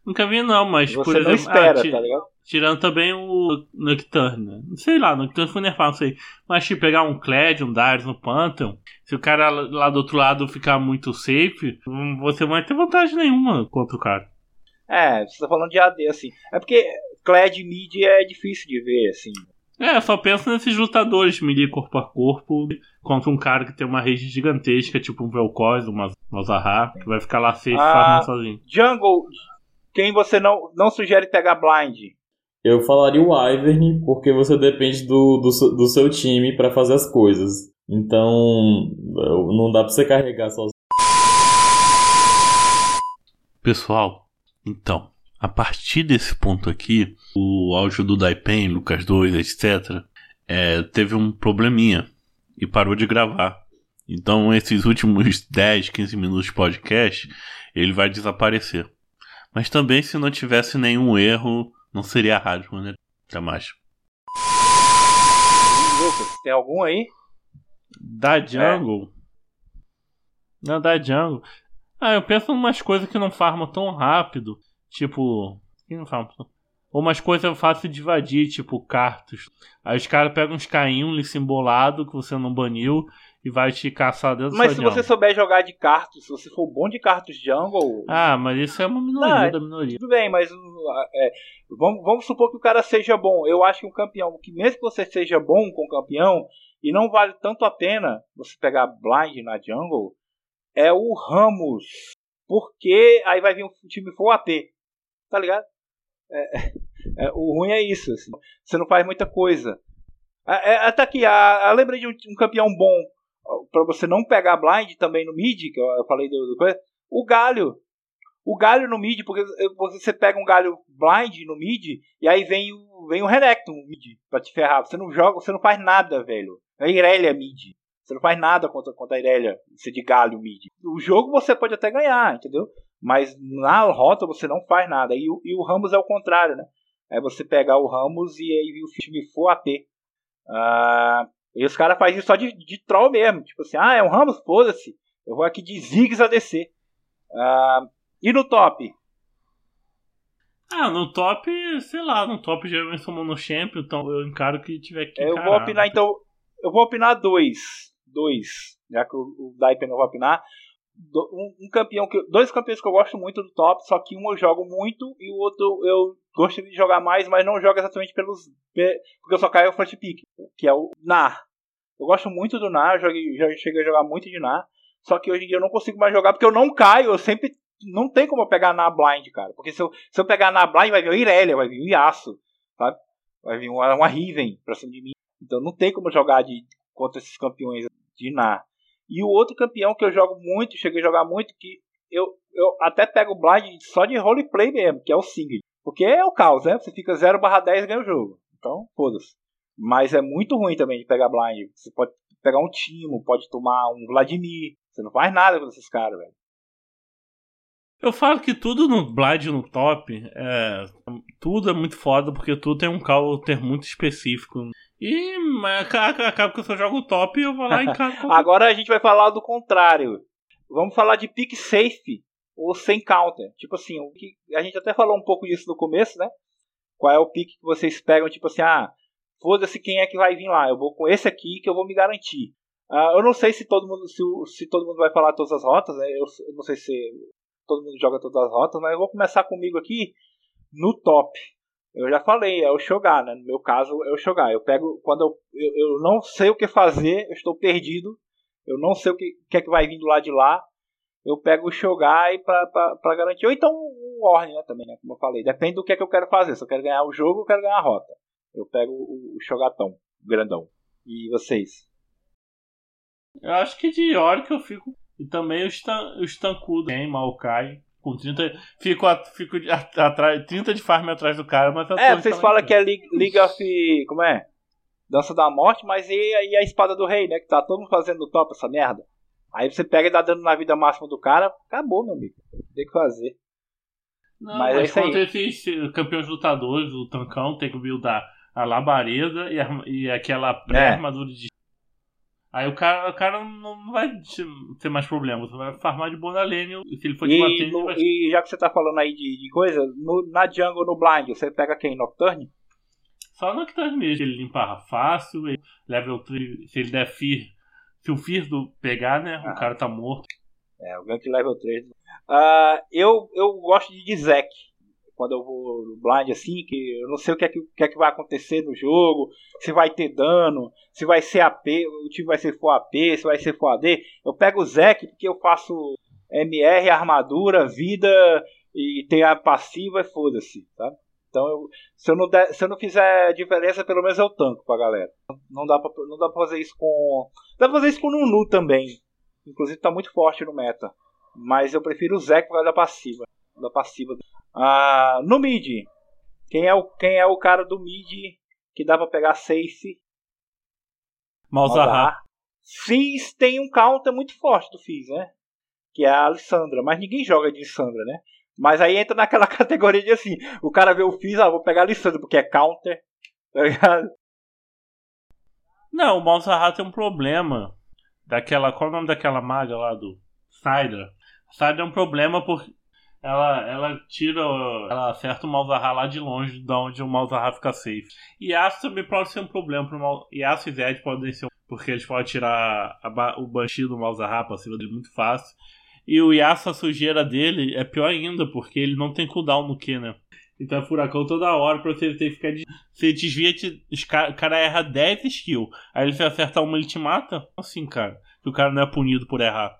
Nunca vi não, mas Você por não exemplo, espera, ah, ti- tá ligado? tirando também o Nocturne? Sei lá, Nocturne foi nerfado, não sei. Mas se pegar um Kled, um Darius no Pantheon, se o cara lá do outro lado ficar muito safe, hum, você não vai ter vantagem nenhuma contra o cara. É, você tá falando de AD, assim. É porque Clad mid é difícil de ver, assim. É, só pensa nesses lutadores melee corpo a corpo contra um cara que tem uma rede gigantesca, tipo um Vel'Koz, uma Malzahar, que vai ficar lá safe Ah. farmando sozinho. Jungle, quem você não, não sugere pegar blind? Eu falaria o Ivern, porque você depende do, do, seu- do seu time pra fazer as coisas. Então, não dá pra você carregar sozinho. Pessoal, então, a partir desse ponto aqui, o áudio do Daipen, Lucas 2, etc., é, teve um probleminha e parou de gravar. Então, esses últimos 10, 15 minutos de podcast, ele vai desaparecer. Mas também, se não tivesse nenhum erro, não seria a rádio, né? Até mais. Lucas, tem algum aí? Da Jungle? Não, da Jungle. Ah, eu penso em umas coisas que não farmam tão rápido. Tipo. Que não farmam tão- Ou umas coisas fáceis de invadir, tipo cartos. Aí os caras pegam uns cainhos simbolado que você não baniu e vai te caçar dentro Mas se você souber jogar de cartos, se você for bom de cartos jungle, Ah, mas isso é uma minoria Não, é- da minoria. tudo bem, mas é, vamos, vamos supor que o cara seja bom. Eu acho que um campeão, que mesmo que você seja bom com o campeão, e não vale tanto a pena você pegar blind na jungle, é o Ramos. Porque aí vai vir um time full AP. Tá ligado? É, é, o ruim é isso. assim. Você não faz muita coisa. É, é, até aqui, a, a, lembrei de um, um campeão bom para você não pegar blind também no mid, que eu, falei do, do coisa. O Galho. O Galho no mid, porque você pega um Galho blind no mid e aí vem o, vem o Renekton no mid pra te ferrar. Você não joga, você não faz nada, velho. É Irelia mid. Você não faz nada contra, contra a Irelia, você de Galho mid. O jogo você pode até ganhar, entendeu? Mas na rota você não faz nada. E, o- e o Ramos é o contrário, né? É você pegar o Ramos e aí o time for AP. Ah, e os caras fazem isso só de, de troll mesmo. Tipo assim, ah, é um Ramos? Foda-se. Eu vou aqui de Ziggs a descer. Ah, e no top? Ah, no top, sei lá, no top geralmente somos no champion, então eu encaro que tiver que eu encarar. vou opinar então. Eu vou opinar dois. Dois. Já que o, o Daipen não vai opinar. Do- um, um campeão que. Dois campeões que eu gosto muito do top, só que um eu jogo muito e o outro eu gostaria de jogar mais, mas não jogo exatamente pelos. pe- Porque eu só caio o first pick, que é o Nar. Eu gosto muito do Nar, joguei, já cheguei a jogar muito de Nar. Só que hoje em dia eu não consigo mais jogar porque eu não caio, eu sempre. Não tem como eu pegar na blind, cara. Porque se eu, se eu pegar na blind, vai vir o Irelia, vai vir o Yasuo, sabe? Vai vir uma, uma Riven pra cima de mim. Então não tem como jogar de, contra esses campeões de Nar. E o outro campeão que eu jogo muito, cheguei a jogar muito, que eu, eu até pego blind só de roleplay mesmo, que é o Singed. Porque é o caos, né? Você fica 0 barra 10 e ganha o jogo. Então, foda-se. Mas é muito ruim também de pegar blind. Você pode pegar um Timo, pode tomar um Vladimir. Você não faz nada com esses caras, velho. Eu falo que tudo no Blind no top é. Tudo é muito foda porque tudo tem um counter muito específico. E acaba que eu só jogo top e eu vou lá e encaro. Agora a gente vai falar do contrário. Vamos falar de pick safe ou sem counter. Tipo assim, a gente até falou um pouco disso no começo, né? Qual é o pick que vocês pegam, tipo assim, ah, foda-se quem é que vai vir lá. Eu vou com esse aqui que eu vou me garantir. Ah, eu não sei se todo mundo se, se todo mundo vai falar todas as rotas, né? Eu, eu não sei se todo mundo joga todas as rotas, mas eu vou começar comigo aqui no top. Eu já falei, é o Shogar, né? No meu caso é o Shogar. Eu pego quando eu, eu, eu não sei o que fazer, eu estou perdido, eu não sei o que, que é que vai vir do lado de lá. Eu pego o pra, pra garantir. Ou então o Orne, né? Também, né? Como eu falei. Depende do que é que eu quero fazer. Se eu quero ganhar o jogo, eu quero ganhar a rota. Eu pego o, o Shogatão, o grandão. E vocês? Eu acho que de hora que eu fico. E também os, tan os tancudos, hein, Maokai. Com 30. Fico, a- fico atrás, 30 de farm atrás do cara, mas É, vocês falam que é League, League of. Como é? Dança da Morte, mas e, a- e a espada do rei, né? Que tá todo mundo fazendo no top essa merda. Aí você pega e dá dano na vida máxima do cara, acabou, meu amigo. Tem que fazer. Não, Mas mas, é isso aí. contra esses campeões lutadores, o Tancão tem que buildar a labareda e, a- e aquela É. pré-armadura de. Aí o cara, o cara não vai te- ter mais problema. Você vai farmar de lane. e Se ele for te bater, E, no- vai... e já que você tá falando aí de, de coisa, no- na jungle, no blind, você pega quem? Nocturne? Só no Octane mesmo. Ele limpa fácil, ele- level 3, se ele der Fear. Se o Fear do pegar, né? Ah. O cara tá morto. É, o gank level 3. Ah, eu, eu gosto de Dizek. Quando eu vou blind assim, que eu não sei o que é que, que é que vai acontecer no jogo, se vai ter dano, se vai ser AP, o time vai ser full AP, se vai ser full AD. Eu pego o Zek porque eu faço MR, armadura, vida e tem a passiva e foda-se, tá? Então, eu- se, eu não der- se eu não fizer diferença, pelo menos eu tanco pra galera. Não dá pra, não dá pra fazer isso com. Dá pra fazer isso com o Nunu também. Inclusive tá muito forte no meta. Mas eu prefiro o Zé que vai da passiva. Da passiva. Ah, no mid. Quem é, o, quem é o cara do mid que dá pra pegar safe? Malzahar. Fizz tem um counter muito forte do Fizz, né? Que é a Alessandra. Mas ninguém joga de Alessandra, né? Mas aí entra naquela categoria de assim: o cara vê o Fizz, ah, vou pegar a Alessandra porque é counter. Tá ligado? Não, o Malzahar tem um problema. Daquela. Qual é o nome daquela maga lá do. Sidra. Sidra é um problema porque ela, ela tira. Ela acerta o Malzahar lá de longe, de onde o Malzahar fica safe. E Yasuo também pode ser um problema pro Mal. Yasuo e Zed podem ser. Porque eles podem tirar a o Banshee do Malzahar pra cima dele muito fácil. E o Yasuo, a sujeira dele é pior ainda, porque ele não tem cooldown no Q, né? Então é furacão toda hora pra você ter que ficar. De... Você desvia, te... o cara erra 10 skills. Aí você acerta uma, ele te mata? Assim, cara. Que o cara não é punido por errar.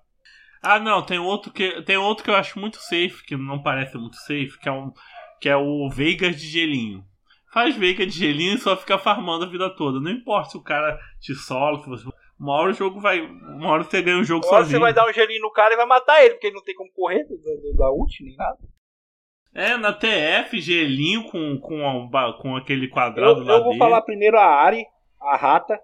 Ah, não, tem outro que tem outro que eu acho muito safe, que não parece muito safe, que é um que é o Veigar de gelinho. Faz Veigar de gelinho e só fica farmando a vida toda. Não importa se o cara te sola, se você... uma hora o jogo vai, uma hora você ganha o jogo Agora sozinho. você vai dar um gelinho no cara e vai matar ele, porque ele não tem como correr do- da ult nem nada. É, na TF, gelinho com, com, a- com aquele quadrado Eu, lá eu vou dele. falar primeiro a Ari, a rata,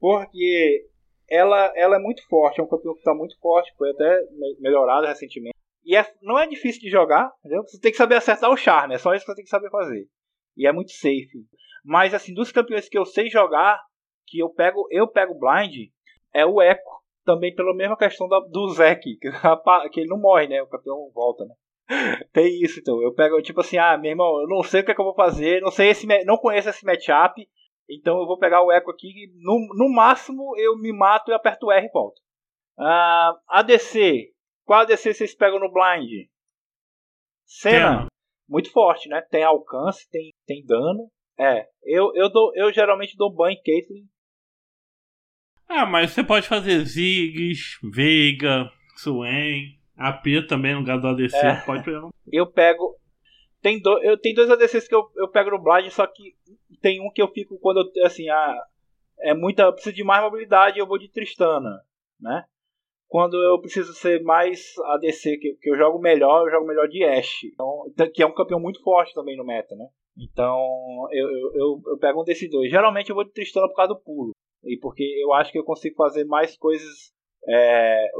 porque ela, ela é muito forte, é um campeão que está muito forte, foi até me- melhorado recentemente. E é- não é difícil de jogar, entendeu? Você tem que saber acertar o charme, é só isso que você tem que saber fazer. E é muito safe. Mas assim, dos campeões que eu sei jogar, que eu pego, eu pego blind, é o Echo. Também pela mesma questão da- do Zek, que, que ele não morre, né? O campeão volta, né? Tem isso, então. Eu pego, tipo assim, ah, meu irmão, eu não sei o que, é que eu vou fazer, não sei esse, não conheço esse matchup, então eu vou pegar o Echo aqui, no, no máximo eu me mato e aperto o R e volto. Ah, ADC. Qual ADC vocês pegam no blind? Senna. Muito forte, né? Tem alcance, tem, tem dano. É, eu, eu, dou, eu geralmente dou ban em Caitlyn. Ah, mas você pode fazer Ziggs, Veiga, Swain, AP também no lugar do ADC. É. Pode pegar. Eu pego. Tem, do, eu, tem dois ADCs que eu, eu pego no blind, só que tem um que eu fico quando eu. Assim, ah, é muita. eu Preciso de mais mobilidade eu vou de Tristana, né? Quando eu preciso ser mais ADC, que, que eu jogo melhor, eu jogo melhor de Ashe. Então, que é um campeão muito forte também no meta, né? Então eu, eu, eu, pego um desses dois. Geralmente eu vou de Tristana por causa do pulo. E porque eu acho que eu consigo fazer mais coisas. É,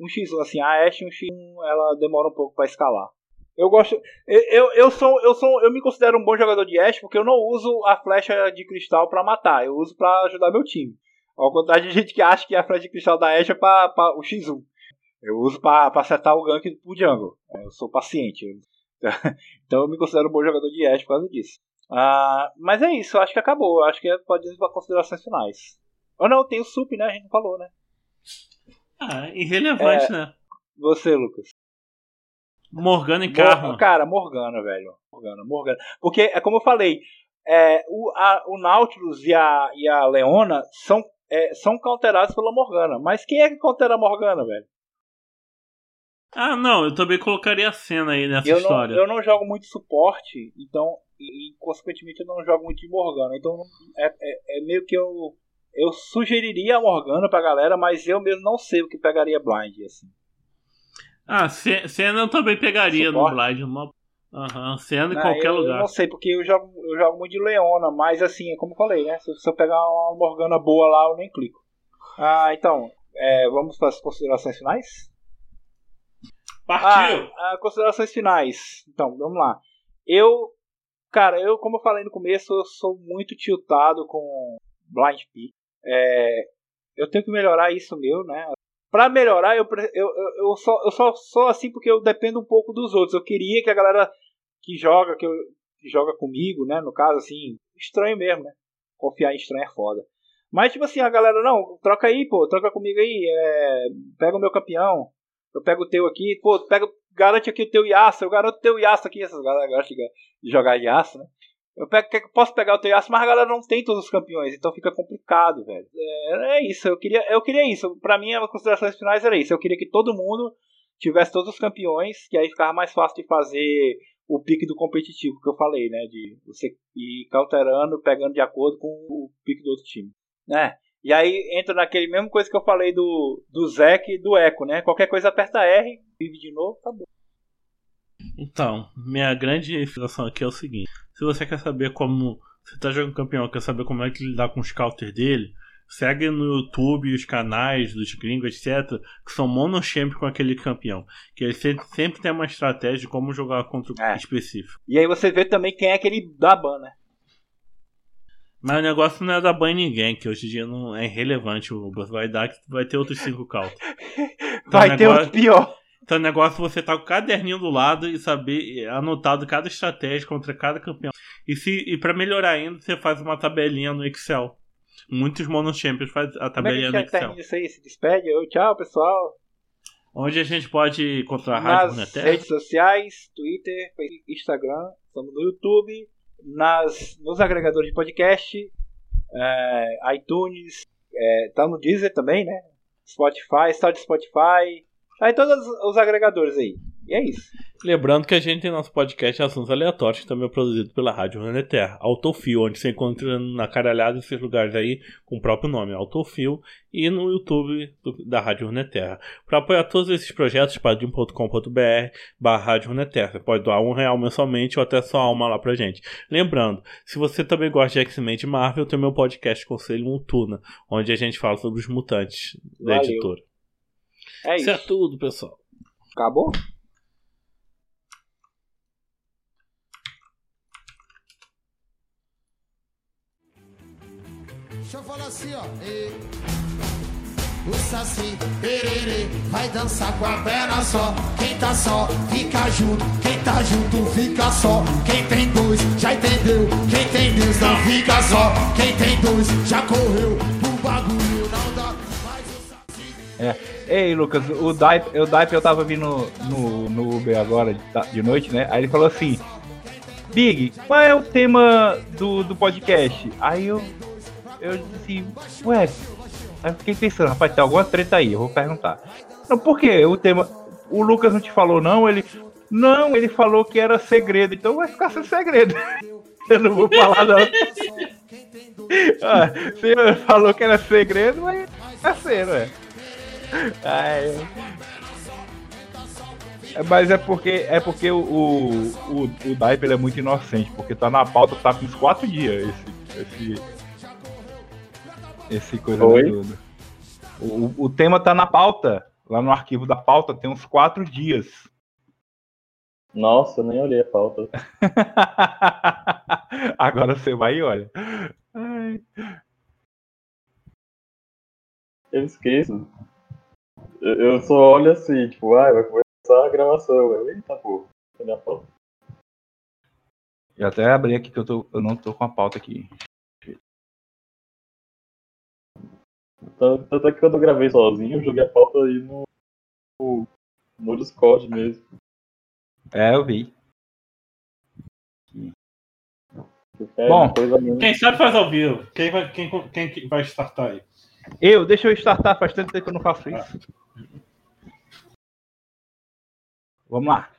um X1 assim, a Ashe um X1 ela demora um pouco pra escalar. Eu gosto. Eu, eu, eu sou, eu sou. Eu me considero um bom jogador de Ashe porque eu não uso a flecha de cristal pra matar. Eu uso pra ajudar meu time. Ao contrário de gente que acha que a flecha de cristal da Ashe é pra, pra o X1. Eu uso pra, pra acertar o gank pro jungle. Eu sou paciente. então eu me considero um bom jogador de Ashe por causa disso. Ah, mas é isso, eu acho que acabou. Eu acho que pode ir para considerações finais. Ou não, tem o Sup, né? A gente não falou, né? Ah, irrelevante, né? Você, Lucas. Morgana e Mor- Karma. Cara, Morgana, velho. Morgana, Morgana. Porque, é como eu falei, é, o, a- o Nautilus e a, e a Leona são, é, são counterados pela Morgana. Mas quem é que countera a Morgana, velho? Ah, não, eu também colocaria a cena aí nessa Eu não, história. eu não jogo muito suporte, então, e, e, consequentemente eu não jogo muito de Morgana. Então é, é, é meio que eu. Eu sugeriria a Morgana pra galera, mas eu mesmo não sei o que pegaria blind, assim. Ah, cena eu também pegaria no Suporte? Blind. Uma... Aham, cena em qualquer eu, lugar. Eu não sei, porque eu jogo, eu jogo muito de Leona, mas assim, é como eu falei, né? Se, se eu pegar uma Morgana boa lá, eu nem clico. Ah, então, é, vamos para as considerações finais? Partiu! Ah, ah, considerações finais. Então, vamos lá. Eu, cara, eu, como eu falei no começo, eu sou muito tiltado com Blind Peak. É, eu tenho que melhorar isso meu, né? Pra melhorar, eu, eu, eu, só, eu só sou assim porque eu dependo um pouco dos outros. Eu queria que a galera que joga, que, eu, que joga comigo, né? No caso, assim, estranho mesmo, né? Confiar em estranho é foda. Mas, tipo assim, a galera, não, troca aí, pô, troca comigo aí, é, pega o meu campeão, eu pego o teu aqui, pô, pega, garante aqui o teu Yasuo, eu garanto o teu Yasuo aqui, essas galera gostam de jogar Yasuo, né? Eu pego, posso pegar o teu Yasuo, mas a galera não tem todos os campeões, então fica complicado, velho. É, é isso, eu queria, eu queria isso. Pra mim, as considerações finais era isso. Eu queria que todo mundo tivesse todos os campeões, que aí ficava mais fácil de fazer o pique do competitivo que eu falei, né? De você ir cauterando, pegando de acordo com o pique do outro time. Né? E aí entra naquele mesmo coisa que eu falei do, do Zek e do Echo, né? Qualquer coisa aperta R, vive de novo, tá bom. Então, minha grande situação aqui é o seguinte: se você quer saber como você tá jogando campeão, quer saber como é que lidar com os counters dele, segue no YouTube os canais dos gringos, etc., que são monochamp com aquele campeão. Que eles sempre, sempre tem uma estratégia de como jogar contra o É. específico. E aí você vê também quem é aquele da ban, né? Mas o negócio não é dar banho em ninguém, que hoje em dia não é irrelevante. O vai dar que vai ter outros 5 counters. Vai ter negócio- o pior. Então o negócio é você tá com o caderninho do lado e saber anotado cada estratégia contra cada campeão. E se e para melhorar ainda, você faz uma tabelinha no Excel. Muitos monochampions fazem a Como é que tabelinha no Excel. isso aí? Se despede? Oi, tchau, pessoal. Onde a gente pode encontrar a Rádio nas Runeterra? redes sociais, Twitter, Instagram, estamos no YouTube, nas, nos agregadores de podcast, é, iTunes, é, tá no Deezer também, né? Spotify, de Spotify, tá em todos os agregadores aí. E é isso. Lembrando que a gente tem nosso podcast Assuntos Aleatórios, que também é produzido pela Rádio Runeterra. Autofil, onde você encontra na caralhada desses lugares aí com o próprio nome, Autofil, e no YouTube do- da Rádio Runeterra. Para apoiar todos esses projetos, padrim.com.br barra Rádio Runeterra. Você pode doar um real mensalmente ou até só alma lá pra gente. Lembrando, se você também gosta de X-Men de Marvel, tem o meu podcast Conselho Mutuna, onde a gente fala sobre os mutantes da Valeu. editora. É Isso é isso. tudo, pessoal. Acabou? Deixa eu falar assim, ó. E... O Saci, pererê, vai dançar com a perna só. Quem tá só, fica junto. Quem tá junto, fica só. Quem tem dois, já entendeu. Quem tem Deus, não fica só. Quem tem dois, já correu. O bagulho não dá. Mas o Saci. É. Ei, Lucas, o Daipe, o Daipe eu tava vindo no, no Uber agora de, noite, né? Aí ele falou assim: Big, qual é o tema do, do podcast? Aí eu, eu disse: Ué, aí eu fiquei pensando, rapaz, tem alguma treta aí, eu vou perguntar. Não, por quê? O tema. O Lucas não te falou, não? Ele. Não, ele falou que era segredo, então vai ficar sem segredo. Eu não vou falar, não. Ah, ele falou que era segredo, vai ficar sendo, é. Ai. É, Mas é porque é porque o, o, o, ele é muito inocente, porque tá na pauta, tá com uns quatro dias esse. Esse, esse coisa Oi? tudo. O, o tema tá na pauta, lá no arquivo da pauta, tem uns quatro dias. Nossa, nem olhei a pauta. Agora você vai e olha. Ai. Eu esqueço. Eu, só olho assim, tipo, ah, vai começar a gravação. Eu, Eita, pô, cadê a pauta? Eu até abri aqui que eu, tô, eu não tô com a pauta aqui. Tanto, tanto é que quando eu gravei sozinho, eu joguei a pauta aí no, no, no Discord mesmo. É, eu vi. é Bom. Quem sabe faz ao vivo. Quem vai, quem, quem que vai startar aí? Eu, deixa eu startar, faz tanto tempo que eu não faço isso. Vamos lá.